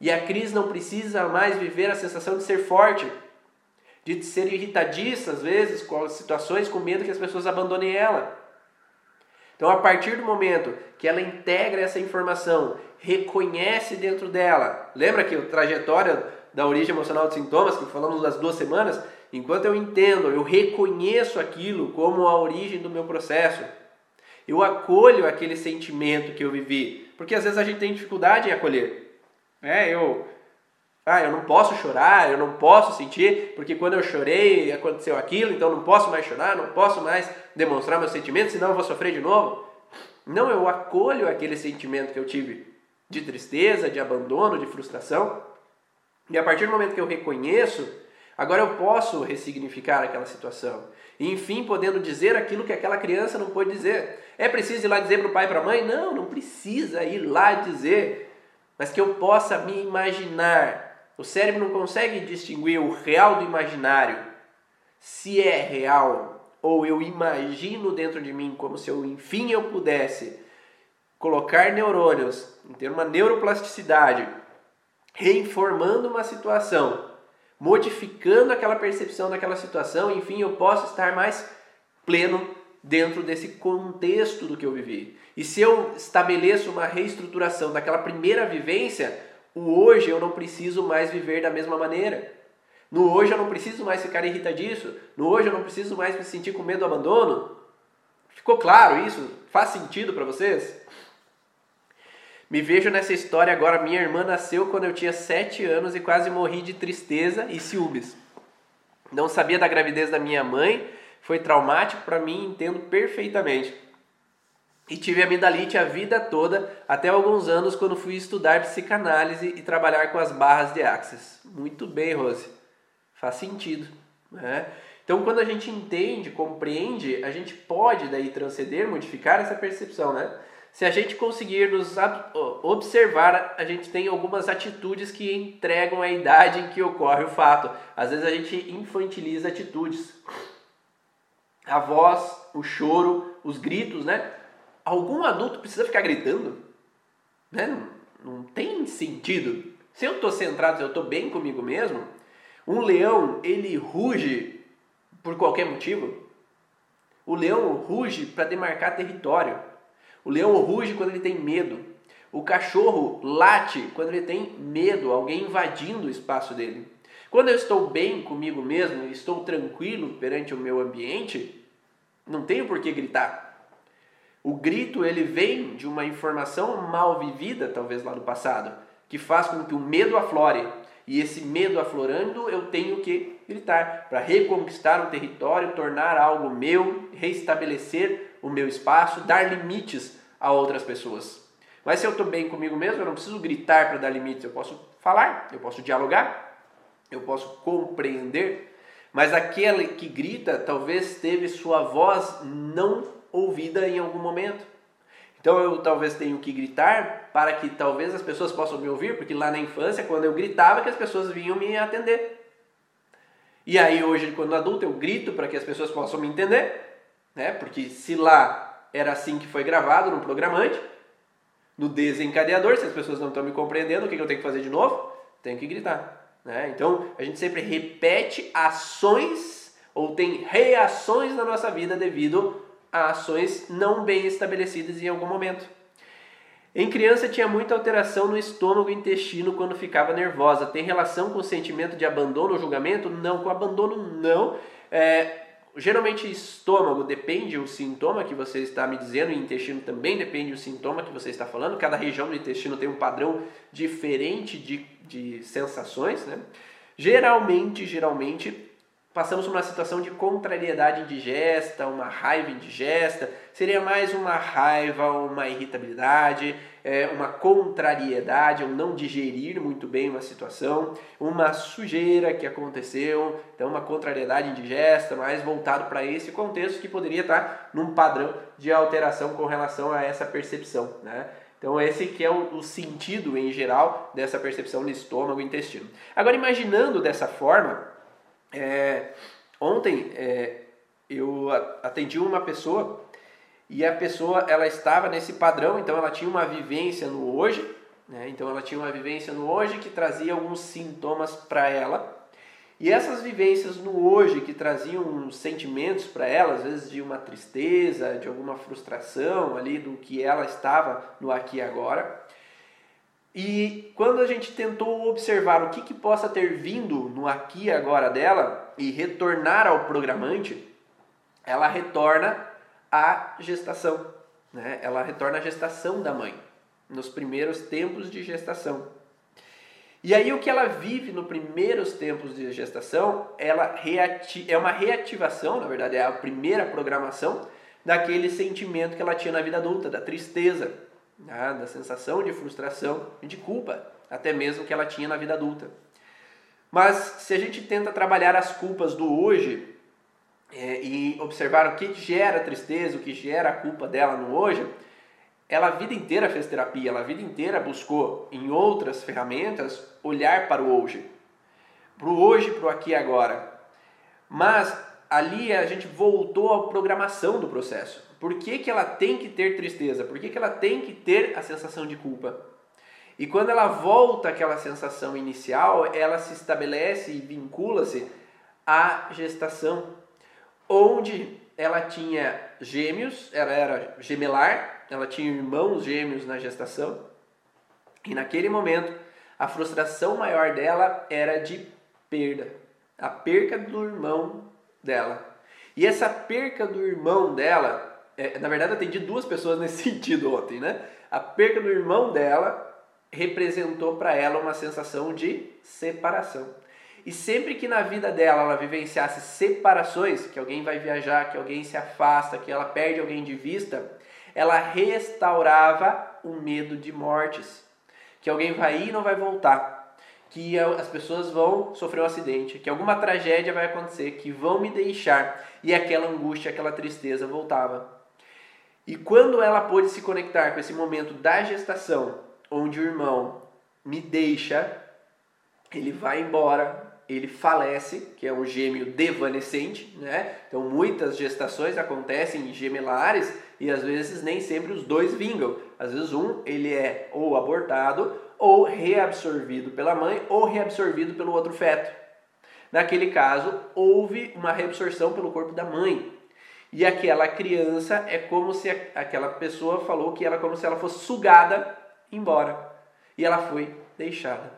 E a crise não precisa mais viver a sensação de ser forte, de ser irritadiça às vezes com as situações, com medo que as pessoas abandonem ela. Então, a partir do momento que ela integra essa informação, reconhece dentro dela, lembra que a trajetória da origem emocional dos sintomas, que falamos das duas semanas, Enquanto eu entendo, eu reconheço aquilo como a origem do meu processo, eu acolho aquele sentimento que eu vivi, porque às vezes a gente tem dificuldade em acolher. É, eu, ah, eu não posso chorar, eu não posso sentir, porque quando eu chorei aconteceu aquilo, então não posso mais chorar, não posso mais demonstrar meus sentimentos, senão eu vou sofrer de novo. Não, eu acolho aquele sentimento que eu tive de tristeza, de abandono, de frustração. E a partir do momento que eu reconheço, Agora eu posso ressignificar aquela situação. E, enfim, podendo dizer aquilo que aquela criança não pôde dizer. É preciso ir lá dizer para o pai e para a mãe? Não, não precisa ir lá dizer. Mas que eu possa me imaginar. O cérebro não consegue distinguir o real do imaginário. Se é real ou eu imagino dentro de mim como se eu, enfim, eu pudesse colocar neurônios, ter uma neuroplasticidade, reinformando uma situação modificando aquela percepção daquela situação, enfim, eu posso estar mais pleno dentro desse contexto do que eu vivi. E se eu estabeleço uma reestruturação daquela primeira vivência, o hoje eu não preciso mais viver da mesma maneira. No hoje eu não preciso mais ficar irritadiço. No hoje eu não preciso mais me sentir com medo do abandono. Ficou claro isso? Faz sentido para vocês? Me vejo nessa história agora. Minha irmã nasceu quando eu tinha 7 anos e quase morri de tristeza e ciúmes. Não sabia da gravidez da minha mãe, foi traumático para mim, entendo perfeitamente. E tive amidalite a vida toda, até alguns anos, quando fui estudar psicanálise e trabalhar com as barras de Axis. Muito bem, Rose. Faz sentido. Né? Então, quando a gente entende, compreende, a gente pode daí transcender, modificar essa percepção, né? Se a gente conseguir nos observar, a gente tem algumas atitudes que entregam a idade em que ocorre o fato. Às vezes a gente infantiliza atitudes. A voz, o choro, os gritos, né? Algum adulto precisa ficar gritando? Né? Não, não tem sentido. Se eu estou centrado, se eu estou bem comigo mesmo, um leão, ele ruge por qualquer motivo? O leão ruge para demarcar território. O leão ruge quando ele tem medo. O cachorro late quando ele tem medo, alguém invadindo o espaço dele. Quando eu estou bem comigo mesmo, estou tranquilo perante o meu ambiente, não tenho por que gritar. O grito ele vem de uma informação mal vivida, talvez lá do passado, que faz com que o medo aflore. E esse medo aflorando, eu tenho que gritar para reconquistar um território, tornar algo meu, restabelecer o meu espaço, dar limites a outras pessoas. Mas se eu estou bem comigo mesmo, eu não preciso gritar para dar limites, eu posso falar, eu posso dialogar, eu posso compreender. Mas aquele que grita talvez teve sua voz não ouvida em algum momento. Então eu talvez tenho que gritar para que talvez as pessoas possam me ouvir, porque lá na infância, quando eu gritava, que as pessoas vinham me atender. E aí hoje, quando adulto, eu grito para que as pessoas possam me entender, né? Porque se lá era assim que foi gravado no programante, no desencadeador, se as pessoas não estão me compreendendo, o que eu tenho que fazer de novo? Tenho que gritar. Né? Então a gente sempre repete ações ou tem reações na nossa vida devido a ações não bem estabelecidas em algum momento. Em criança tinha muita alteração no estômago e intestino quando ficava nervosa. Tem relação com o sentimento de abandono ou julgamento? Não, com abandono não. É, geralmente estômago depende o sintoma que você está me dizendo e intestino também depende o sintoma que você está falando. Cada região do intestino tem um padrão diferente de, de sensações, né? Geralmente, geralmente passamos por uma situação de contrariedade indigesta, uma raiva indigesta, seria mais uma raiva, uma irritabilidade, é, uma contrariedade, um não digerir muito bem uma situação, uma sujeira que aconteceu, então uma contrariedade indigesta, mais voltado para esse contexto que poderia estar num padrão de alteração com relação a essa percepção, né? Então esse que é o sentido em geral dessa percepção no estômago e intestino. Agora imaginando dessa forma, é, ontem é, eu atendi uma pessoa e a pessoa ela estava nesse padrão, então ela tinha uma vivência no hoje, né? então ela tinha uma vivência no hoje que trazia alguns sintomas para ela. E essas vivências no hoje que traziam sentimentos para ela, às vezes de uma tristeza, de alguma frustração ali do que ela estava no aqui e agora, e quando a gente tentou observar o que, que possa ter vindo no aqui e agora dela e retornar ao programante, ela retorna à gestação. Né? Ela retorna à gestação da mãe, nos primeiros tempos de gestação. E aí o que ela vive nos primeiros tempos de gestação, ela é uma reativação, na verdade é a primeira programação daquele sentimento que ela tinha na vida adulta, da tristeza, né, da sensação de frustração e de culpa, até mesmo que ela tinha na vida adulta. Mas se a gente tenta trabalhar as culpas do hoje é, e observar o que gera tristeza, o que gera a culpa dela no hoje, ela a vida inteira fez terapia, ela a vida inteira buscou em outras ferramentas olhar para o hoje, para o hoje, para o aqui e agora. Mas ali a gente voltou à programação do processo. Por que, que ela tem que ter tristeza? Por que, que ela tem que ter a sensação de culpa? E quando ela volta àquela sensação inicial, ela se estabelece e vincula-se à gestação, onde ela tinha gêmeos, ela era gemelar, ela tinha irmãos gêmeos na gestação, e naquele momento a frustração maior dela era de perda, a perca do irmão dela. E essa perca do irmão dela é, na verdade, atendi duas pessoas *laughs* nesse sentido ontem, né? A perca do irmão dela representou para ela uma sensação de separação. E sempre que na vida dela ela vivenciasse separações, que alguém vai viajar, que alguém se afasta, que ela perde alguém de vista, ela restaurava o medo de mortes. Que alguém vai ir e não vai voltar. Que as pessoas vão sofrer um acidente, que alguma tragédia vai acontecer, que vão me deixar. E aquela angústia, aquela tristeza voltava. E quando ela pôde se conectar com esse momento da gestação, onde o irmão me deixa, ele vai embora, ele falece, que é um gêmeo devanescente, né? Então muitas gestações acontecem em gemelares e às vezes nem sempre os dois vingam. Às vezes um ele é ou abortado ou reabsorvido pela mãe ou reabsorvido pelo outro feto. Naquele caso, houve uma reabsorção pelo corpo da mãe. E aquela criança é como se aquela pessoa falou que ela como se ela fosse sugada embora. E ela foi deixada.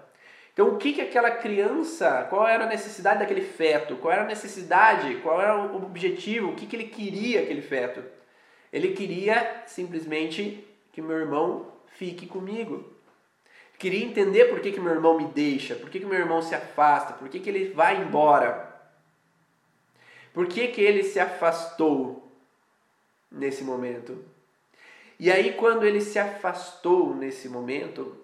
Então, o que, que aquela criança, qual era a necessidade daquele feto? Qual era a necessidade? Qual era o objetivo? O que, que ele queria, aquele feto? Ele queria simplesmente que meu irmão fique comigo. Queria entender por que, que meu irmão me deixa, por que, que meu irmão se afasta, por que, que ele vai embora. Por que, que ele se afastou nesse momento? E aí, quando ele se afastou nesse momento,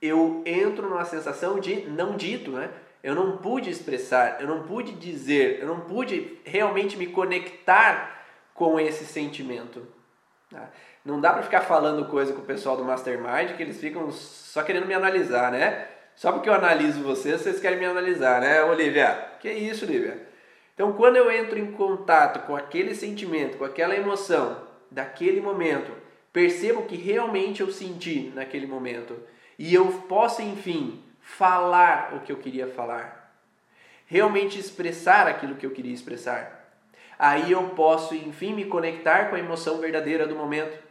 eu entro numa sensação de não dito, né? Eu não pude expressar, eu não pude dizer, eu não pude realmente me conectar com esse sentimento. Tá? Não dá para ficar falando coisa com o pessoal do Mastermind que eles ficam só querendo me analisar, né? Só porque eu analiso vocês, vocês querem me analisar, né, Olivia? Que isso, Olivia? Então, quando eu entro em contato com aquele sentimento, com aquela emoção daquele momento, percebo que realmente eu senti naquele momento e eu posso, enfim, falar o que eu queria falar, realmente expressar aquilo que eu queria expressar. Aí eu posso, enfim, me conectar com a emoção verdadeira do momento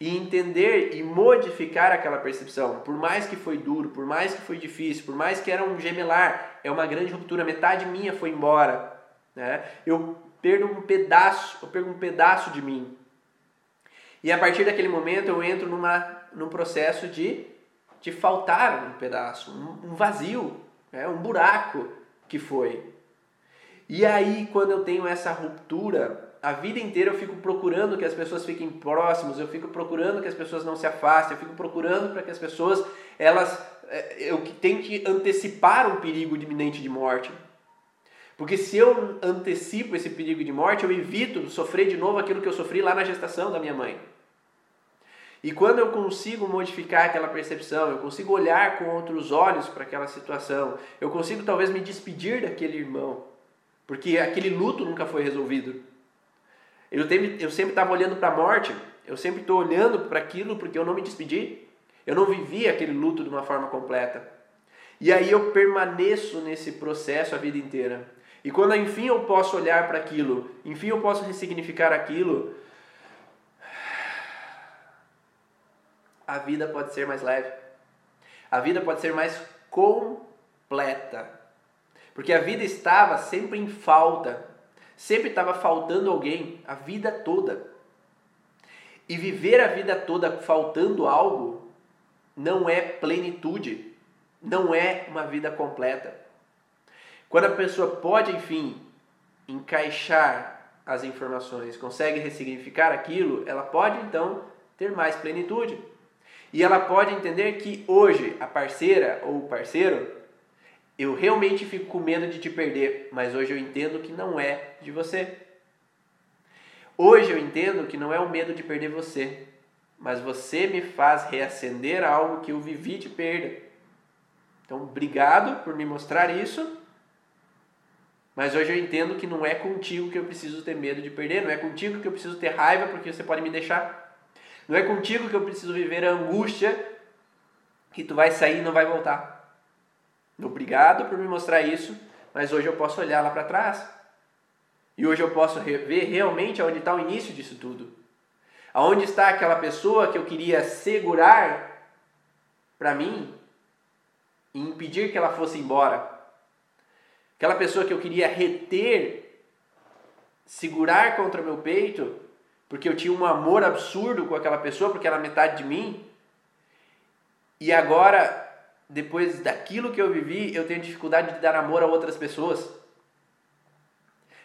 e entender e modificar aquela percepção. Por mais que foi duro, por mais que foi difícil, por mais que era um gemelar, é uma grande ruptura, metade minha foi embora. Né? Eu perdo um pedaço, eu perco um pedaço de mim. E a partir daquele momento eu entro numa, num processo de, de faltar um pedaço, um, um vazio, né? um buraco que foi. E aí, quando eu tenho essa ruptura, a vida inteira eu fico procurando que as pessoas fiquem próximas, eu fico procurando que as pessoas não se afastem, eu fico procurando para que as pessoas, elas, é, eu tenho que antecipar um perigo iminente de morte. Porque se eu antecipo esse perigo de morte, eu evito sofrer de novo aquilo que eu sofri lá na gestação da minha mãe. E quando eu consigo modificar aquela percepção, eu consigo olhar com outros olhos para aquela situação, eu consigo talvez me despedir daquele irmão, porque aquele luto nunca foi resolvido. Eu, eu sempre estava olhando para a morte, eu sempre estou olhando para aquilo porque eu não me despedi, eu não vivi aquele luto de uma forma completa. E aí eu permaneço nesse processo a vida inteira. E quando enfim eu posso olhar para aquilo, enfim eu posso ressignificar aquilo, a vida pode ser mais leve. A vida pode ser mais completa. Porque a vida estava sempre em falta. Sempre estava faltando alguém a vida toda. E viver a vida toda faltando algo não é plenitude, não é uma vida completa. Quando a pessoa pode, enfim, encaixar as informações, consegue ressignificar aquilo, ela pode então ter mais plenitude. E ela pode entender que hoje a parceira ou o parceiro eu realmente fico com medo de te perder, mas hoje eu entendo que não é de você. Hoje eu entendo que não é o medo de perder você, mas você me faz reacender algo que eu vivi de perda. Então, obrigado por me mostrar isso. Mas hoje eu entendo que não é contigo que eu preciso ter medo de perder, não é contigo que eu preciso ter raiva porque você pode me deixar. Não é contigo que eu preciso viver a angústia que tu vai sair e não vai voltar. Obrigado por me mostrar isso, mas hoje eu posso olhar lá para trás. E hoje eu posso ver realmente onde está o início disso tudo. Aonde está aquela pessoa que eu queria segurar para mim e impedir que ela fosse embora. Aquela pessoa que eu queria reter, segurar contra meu peito, porque eu tinha um amor absurdo com aquela pessoa, porque era metade de mim. E agora depois daquilo que eu vivi, eu tenho dificuldade de dar amor a outras pessoas.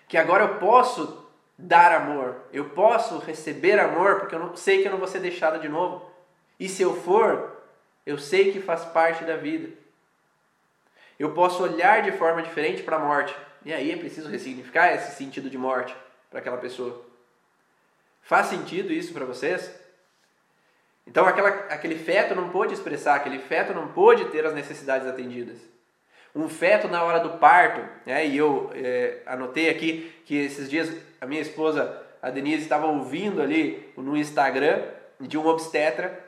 Que agora eu posso dar amor, eu posso receber amor, porque eu não, sei que eu não vou ser deixado de novo. E se eu for, eu sei que faz parte da vida. Eu posso olhar de forma diferente para a morte. E aí é preciso ressignificar esse sentido de morte para aquela pessoa. Faz sentido isso para vocês? Então aquela, aquele feto não pôde expressar, aquele feto não pôde ter as necessidades atendidas. Um feto na hora do parto, né, e eu é, anotei aqui que esses dias a minha esposa, a Denise, estava ouvindo ali no Instagram de um obstetra,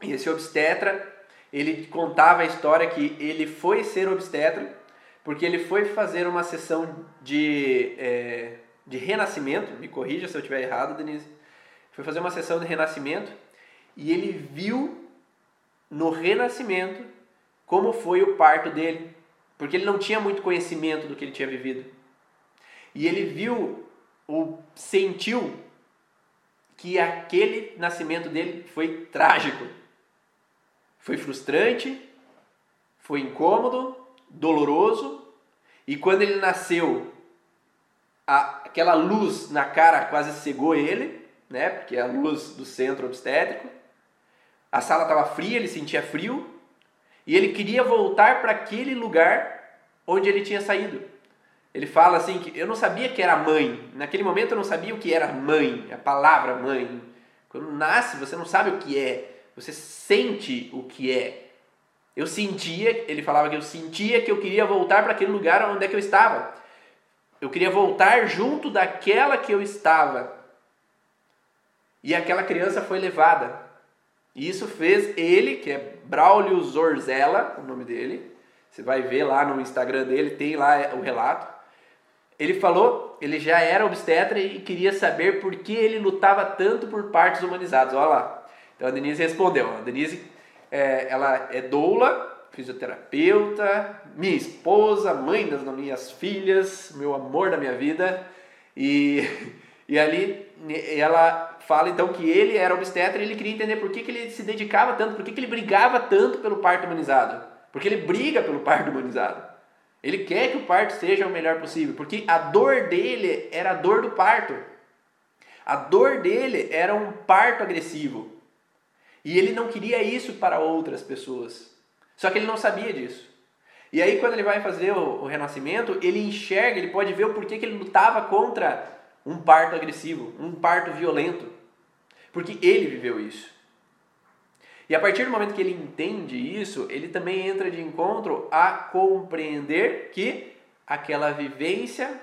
e esse obstetra, ele contava a história que ele foi ser obstetra porque ele foi fazer uma sessão de, é, de renascimento, me corrija se eu estiver errado, Denise. Foi fazer uma sessão de renascimento e ele viu no renascimento como foi o parto dele, porque ele não tinha muito conhecimento do que ele tinha vivido. E ele viu ou sentiu que aquele nascimento dele foi trágico. Foi frustrante, foi incômodo, doloroso, e quando ele nasceu, a, aquela luz na cara quase cegou ele, né? Porque é a luz do centro obstétrico. A sala estava fria, ele sentia frio, e ele queria voltar para aquele lugar onde ele tinha saído. Ele fala assim que eu não sabia que era mãe. Naquele momento eu não sabia o que era mãe, a palavra mãe. Quando nasce, você não sabe o que é. Você sente o que é. Eu sentia, ele falava que eu sentia que eu queria voltar para aquele lugar onde é que eu estava. Eu queria voltar junto daquela que eu estava. E aquela criança foi levada. E isso fez ele, que é Braulio Zorzella, o nome dele. Você vai ver lá no Instagram dele, tem lá o relato. Ele falou, ele já era obstetra e queria saber por que ele lutava tanto por partes humanizadas. Olha lá. Então a Denise respondeu. A Denise, é, ela é doula, fisioterapeuta, minha esposa, mãe das minhas filhas, meu amor da minha vida. E, *laughs* e ali ela fala então que ele era obstetra e ele queria entender por que, que ele se dedicava tanto, por que, que ele brigava tanto pelo parto humanizado. Porque ele briga pelo parto humanizado. Ele quer que o parto seja o melhor possível, porque a dor dele era a dor do parto. A dor dele era um parto agressivo. E ele não queria isso para outras pessoas. Só que ele não sabia disso. E aí, quando ele vai fazer o, o renascimento, ele enxerga, ele pode ver o porquê que ele lutava contra um parto agressivo, um parto violento. Porque ele viveu isso. E a partir do momento que ele entende isso, ele também entra de encontro a compreender que aquela vivência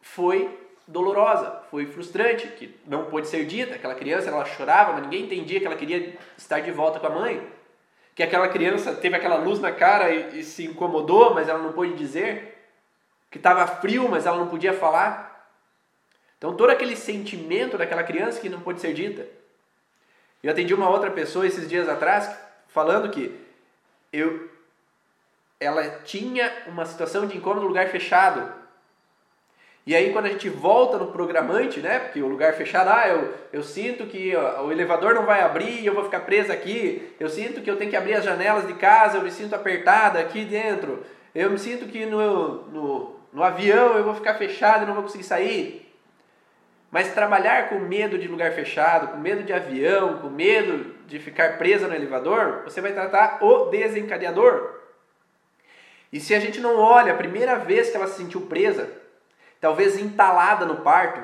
foi dolorosa, foi frustrante, que não pôde ser dita. Aquela criança ela chorava, mas ninguém entendia que ela queria estar de volta com a mãe. Que aquela criança teve aquela luz na cara e, e se incomodou, mas ela não pôde dizer. Que estava frio, mas ela não podia falar. Então todo aquele sentimento daquela criança que não pôde ser dita. Eu atendi uma outra pessoa esses dias atrás falando que eu, ela tinha uma situação de incômodo no lugar fechado. E aí quando a gente volta no programante, né, porque o lugar fechado, ah, eu, eu sinto que ó, o elevador não vai abrir eu vou ficar presa aqui, eu sinto que eu tenho que abrir as janelas de casa, eu me sinto apertada aqui dentro, eu me sinto que no, no, no avião eu vou ficar fechado e não vou conseguir sair. Mas trabalhar com medo de lugar fechado, com medo de avião, com medo de ficar presa no elevador, você vai tratar o desencadeador. E se a gente não olha a primeira vez que ela se sentiu presa, talvez entalada no parto,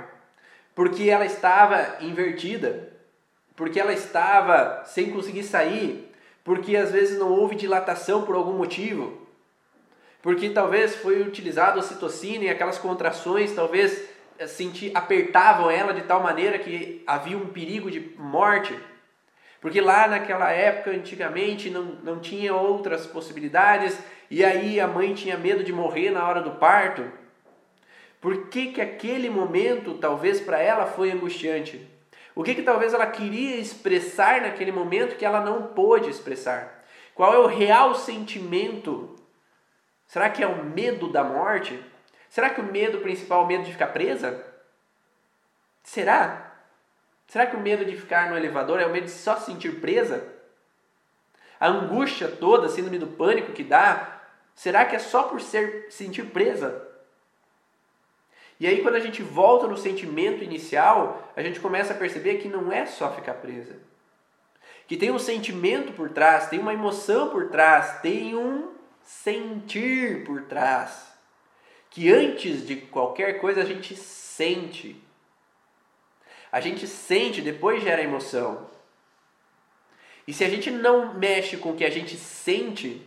porque ela estava invertida, porque ela estava sem conseguir sair, porque às vezes não houve dilatação por algum motivo, porque talvez foi utilizado a citocina e aquelas contrações talvez sentir, apertavam ela de tal maneira que havia um perigo de morte. Porque lá naquela época, antigamente, não, não tinha outras possibilidades, e aí a mãe tinha medo de morrer na hora do parto. Por que, que aquele momento, talvez para ela, foi angustiante? O que, que talvez ela queria expressar naquele momento que ela não pôde expressar? Qual é o real sentimento? Será que é o medo da morte? Será que o medo principal é o medo de ficar presa? Será? Será que o medo de ficar no elevador é o medo de só se sentir presa? A angústia toda, a síndrome do pânico que dá, será que é só por ser sentir presa? E aí quando a gente volta no sentimento inicial, a gente começa a perceber que não é só ficar presa. Que tem um sentimento por trás, tem uma emoção por trás, tem um sentir por trás que antes de qualquer coisa a gente sente. A gente sente, depois gera emoção. E se a gente não mexe com o que a gente sente,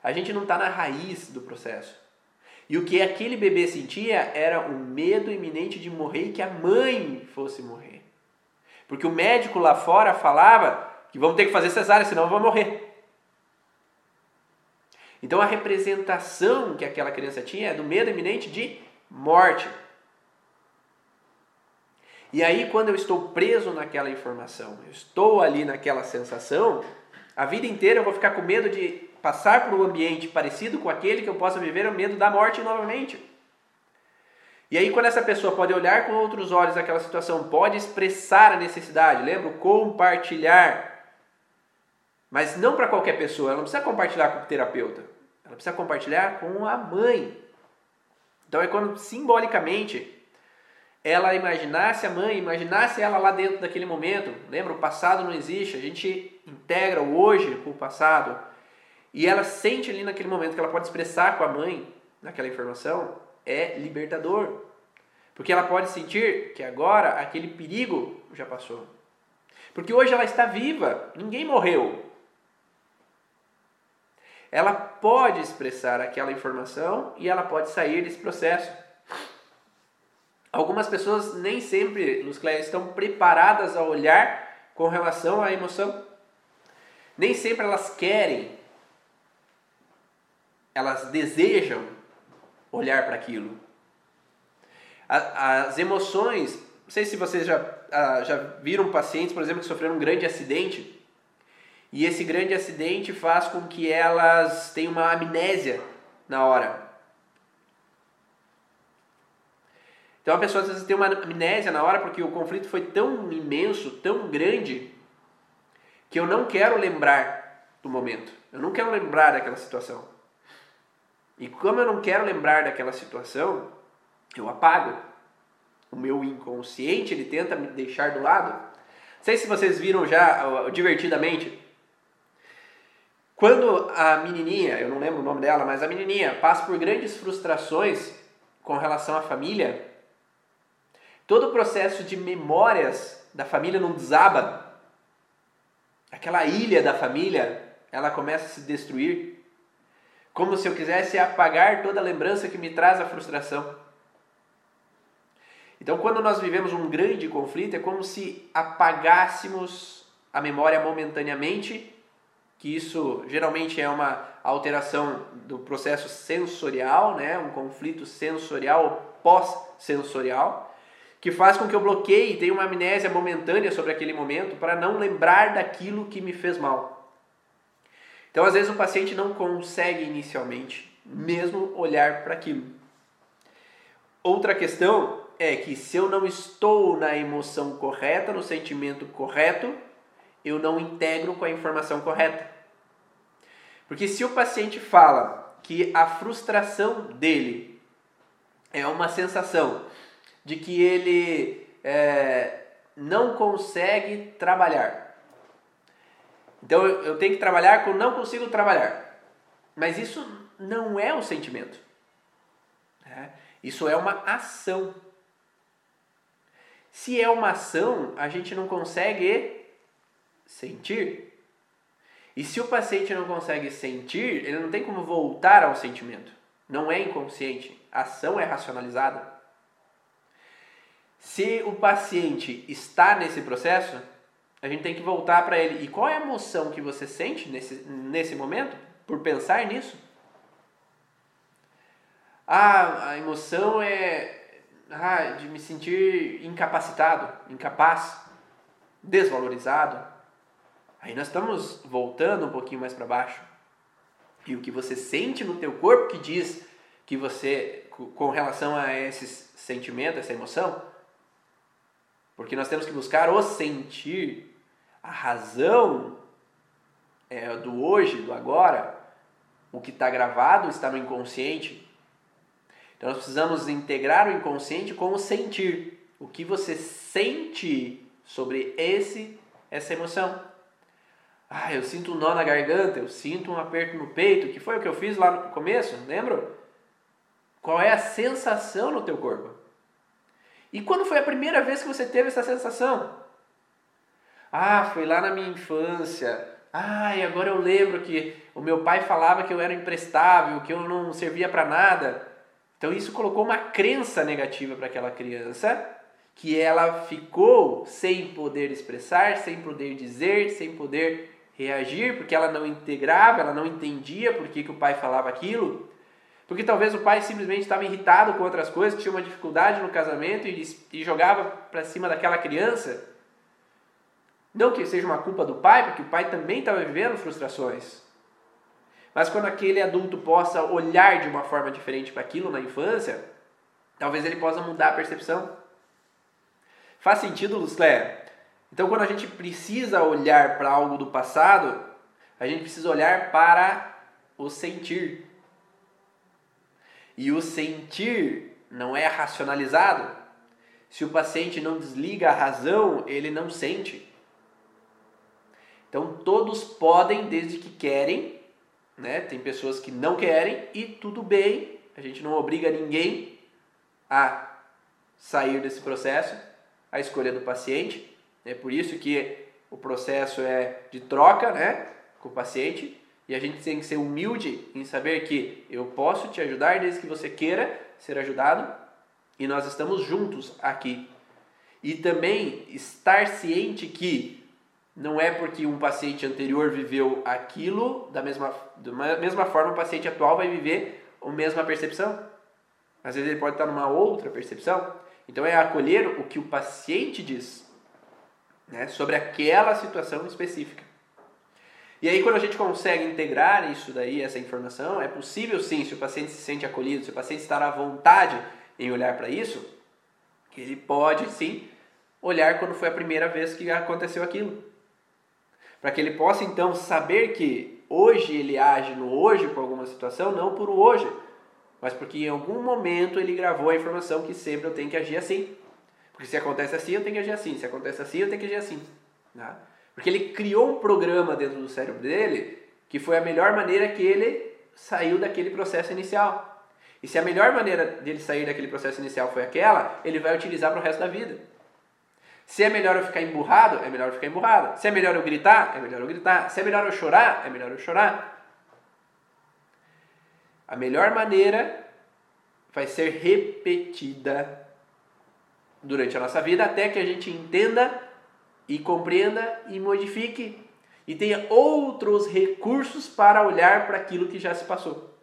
a gente não está na raiz do processo. E o que aquele bebê sentia era o medo iminente de morrer e que a mãe fosse morrer. Porque o médico lá fora falava que vamos ter que fazer cesárea, senão vou morrer. Então a representação que aquela criança tinha é do medo iminente de morte. E aí, quando eu estou preso naquela informação, eu estou ali naquela sensação, a vida inteira eu vou ficar com medo de passar por um ambiente parecido com aquele que eu possa viver, o medo da morte novamente. E aí, quando essa pessoa pode olhar com outros olhos aquela situação, pode expressar a necessidade, lembra? Compartilhar. Mas não para qualquer pessoa, ela não precisa compartilhar com o terapeuta, ela precisa compartilhar com a mãe. Então é quando simbolicamente ela imaginasse a mãe, imaginasse ela lá dentro daquele momento. Lembra, o passado não existe, a gente integra o hoje com o passado. E ela sente ali naquele momento que ela pode expressar com a mãe, naquela informação, é libertador. Porque ela pode sentir que agora aquele perigo já passou. Porque hoje ela está viva, ninguém morreu. Ela pode expressar aquela informação e ela pode sair desse processo. Algumas pessoas nem sempre, Luz Cléia, estão preparadas a olhar com relação à emoção. Nem sempre elas querem, elas desejam olhar para aquilo. As emoções, não sei se vocês já, já viram pacientes, por exemplo, que sofreram um grande acidente, e esse grande acidente faz com que elas tenham uma amnésia na hora. Então a pessoa às vezes tem uma amnésia na hora porque o conflito foi tão imenso, tão grande, que eu não quero lembrar do momento. Eu não quero lembrar daquela situação. E como eu não quero lembrar daquela situação, eu apago. O meu inconsciente, ele tenta me deixar do lado. Não sei se vocês viram já divertidamente. Quando a menininha, eu não lembro o nome dela, mas a menininha passa por grandes frustrações com relação à família, Todo o processo de memórias da família não desaba. Aquela ilha da família, ela começa a se destruir. Como se eu quisesse apagar toda a lembrança que me traz a frustração. Então, quando nós vivemos um grande conflito, é como se apagássemos a memória momentaneamente, que isso geralmente é uma alteração do processo sensorial, né? um conflito sensorial pós-sensorial que faz com que eu bloqueie e tenha uma amnésia momentânea sobre aquele momento para não lembrar daquilo que me fez mal. Então, às vezes, o paciente não consegue inicialmente mesmo olhar para aquilo. Outra questão é que se eu não estou na emoção correta, no sentimento correto, eu não integro com a informação correta. Porque se o paciente fala que a frustração dele é uma sensação de que ele é, não consegue trabalhar. Então eu, tenho que trabalhar com não consigo trabalhar. Mas isso não é um sentimento. Né? Isso é uma ação. Se é uma ação, a gente não consegue sentir. E se o paciente não consegue sentir, ele não tem como voltar ao sentimento. Não é inconsciente. A ação é racionalizada. Se o paciente está nesse processo, a gente tem que voltar para ele. E qual é a emoção que você sente nesse, nesse momento por pensar nisso? Ah, a emoção é ah, de me sentir incapacitado, incapaz, desvalorizado. Aí nós estamos voltando um pouquinho mais para baixo. E o que você sente no teu corpo que diz que você, com relação a esse sentimento, essa emoção, porque nós temos que buscar o sentir, a razão é, do hoje, do agora. O que está gravado está no inconsciente. Então nós precisamos integrar o inconsciente com o sentir. O que você sente sobre esse essa emoção. Ah, eu sinto um nó na garganta, eu sinto um aperto no peito. Que foi o que eu fiz lá no começo? Lembra? Qual é a sensação no teu corpo? E quando foi a primeira vez que você teve essa sensação? Ah, foi lá na minha infância. Ah, e agora eu lembro que o meu pai falava que eu era imprestável, que eu não servia para nada. Então isso colocou uma crença negativa para aquela criança, que ela ficou sem poder expressar, sem poder dizer, sem poder reagir, porque ela não integrava, ela não entendia por que, que o pai falava aquilo. Porque talvez o pai simplesmente estava irritado com outras coisas, tinha uma dificuldade no casamento e, e jogava para cima daquela criança. Não que seja uma culpa do pai, porque o pai também estava vivendo frustrações. Mas quando aquele adulto possa olhar de uma forma diferente para aquilo na infância, talvez ele possa mudar a percepção. Faz sentido, Luclé? Então, quando a gente precisa olhar para algo do passado, a gente precisa olhar para o sentir. E o sentir não é racionalizado. Se o paciente não desliga a razão, ele não sente. Então todos podem desde que querem, né? Tem pessoas que não querem e tudo bem. A gente não obriga ninguém a sair desse processo, a escolha do paciente. É por isso que o processo é de troca, né, com o paciente. E a gente tem que ser humilde em saber que eu posso te ajudar desde que você queira ser ajudado e nós estamos juntos aqui. E também estar ciente que não é porque um paciente anterior viveu aquilo da mesma, da mesma forma o paciente atual vai viver a mesma percepção. Às vezes ele pode estar numa outra percepção. Então é acolher o que o paciente diz né, sobre aquela situação específica. E aí, quando a gente consegue integrar isso daí, essa informação, é possível sim, se o paciente se sente acolhido, se o paciente está à vontade em olhar para isso, que ele pode sim olhar quando foi a primeira vez que aconteceu aquilo. Para que ele possa então saber que hoje ele age no hoje com alguma situação, não por hoje, mas porque em algum momento ele gravou a informação que sempre eu tenho que agir assim. Porque se acontece assim, eu tenho que agir assim. Se acontece assim, eu tenho que agir assim. Tá? Porque ele criou um programa dentro do cérebro dele que foi a melhor maneira que ele saiu daquele processo inicial. E se a melhor maneira dele sair daquele processo inicial foi aquela, ele vai utilizar para o resto da vida. Se é melhor eu ficar emburrado, é melhor eu ficar emburrado. Se é melhor eu gritar, é melhor eu gritar. Se é melhor eu chorar, é melhor eu chorar. A melhor maneira vai ser repetida durante a nossa vida até que a gente entenda e compreenda e modifique e tenha outros recursos para olhar para aquilo que já se passou.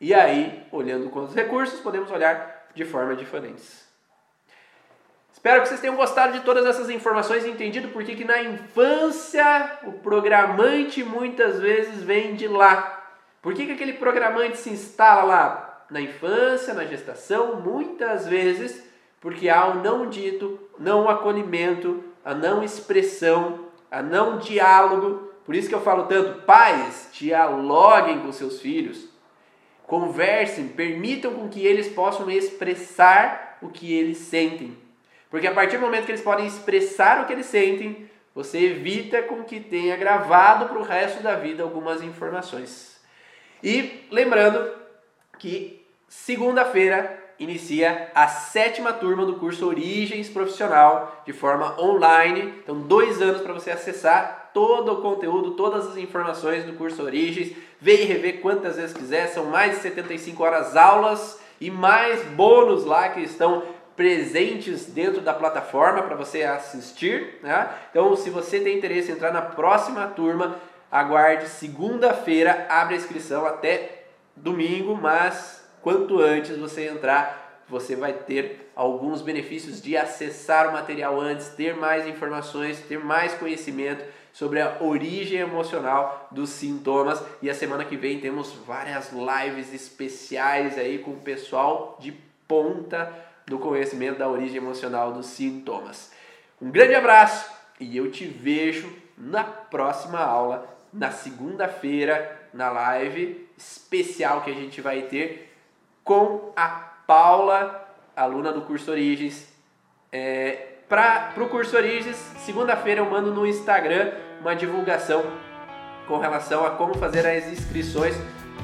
E aí, olhando com os recursos, podemos olhar de forma diferentes. Espero que vocês tenham gostado de todas essas informações e entendido por que na infância o programante muitas vezes vem de lá. Por que, que aquele programante se instala lá? Na infância, na gestação, muitas vezes porque há o não dito, não acolhimento, a não expressão, a não diálogo. Por isso que eu falo tanto, pais, dialoguem com seus filhos, conversem, permitam com que eles possam expressar o que eles sentem. Porque a partir do momento que eles podem expressar o que eles sentem, você evita com que tenha gravado para o resto da vida algumas informações. E lembrando que segunda-feira inicia a sétima turma do curso Origens Profissional de forma online. Então, dois anos para você acessar todo o conteúdo, todas as informações do curso Origens. Vem e rever quantas vezes quiser, são mais de 75 horas aulas e mais bônus lá que estão presentes dentro da plataforma para você assistir. Né? Então, se você tem interesse em entrar na próxima turma, aguarde segunda-feira, abre a inscrição até domingo, mas quanto antes você entrar, você vai ter alguns benefícios de acessar o material antes, ter mais informações, ter mais conhecimento sobre a origem emocional dos sintomas. E a semana que vem temos várias lives especiais aí com o pessoal de ponta do conhecimento da origem emocional dos sintomas. Um grande abraço e eu te vejo na próxima aula, na segunda-feira, na live especial que a gente vai ter com a Paula, aluna do curso Origens. É, Para o curso Origens, segunda-feira eu mando no Instagram uma divulgação com relação a como fazer as inscrições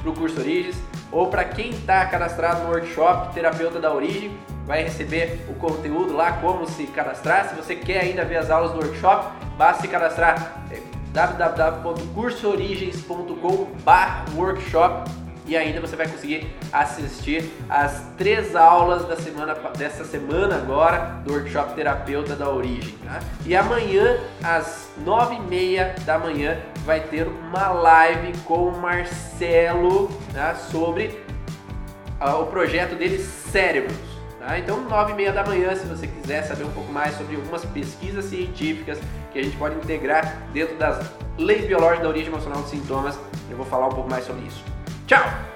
para o curso Origens. Ou para quem está cadastrado no workshop Terapeuta da Origem, vai receber o conteúdo lá, como se cadastrar. Se você quer ainda ver as aulas do workshop, basta se cadastrar é, www.cursoorigens.com/workshop e ainda você vai conseguir assistir as três aulas da semana dessa semana agora do workshop terapeuta da origem. Tá? E amanhã às nove e meia da manhã vai ter uma live com o Marcelo tá? sobre o projeto deles Cérebros. Tá? Então, nove e meia da manhã, se você quiser saber um pouco mais sobre algumas pesquisas científicas que a gente pode integrar dentro das leis biológicas da origem emocional dos sintomas, eu vou falar um pouco mais sobre isso. Tchau!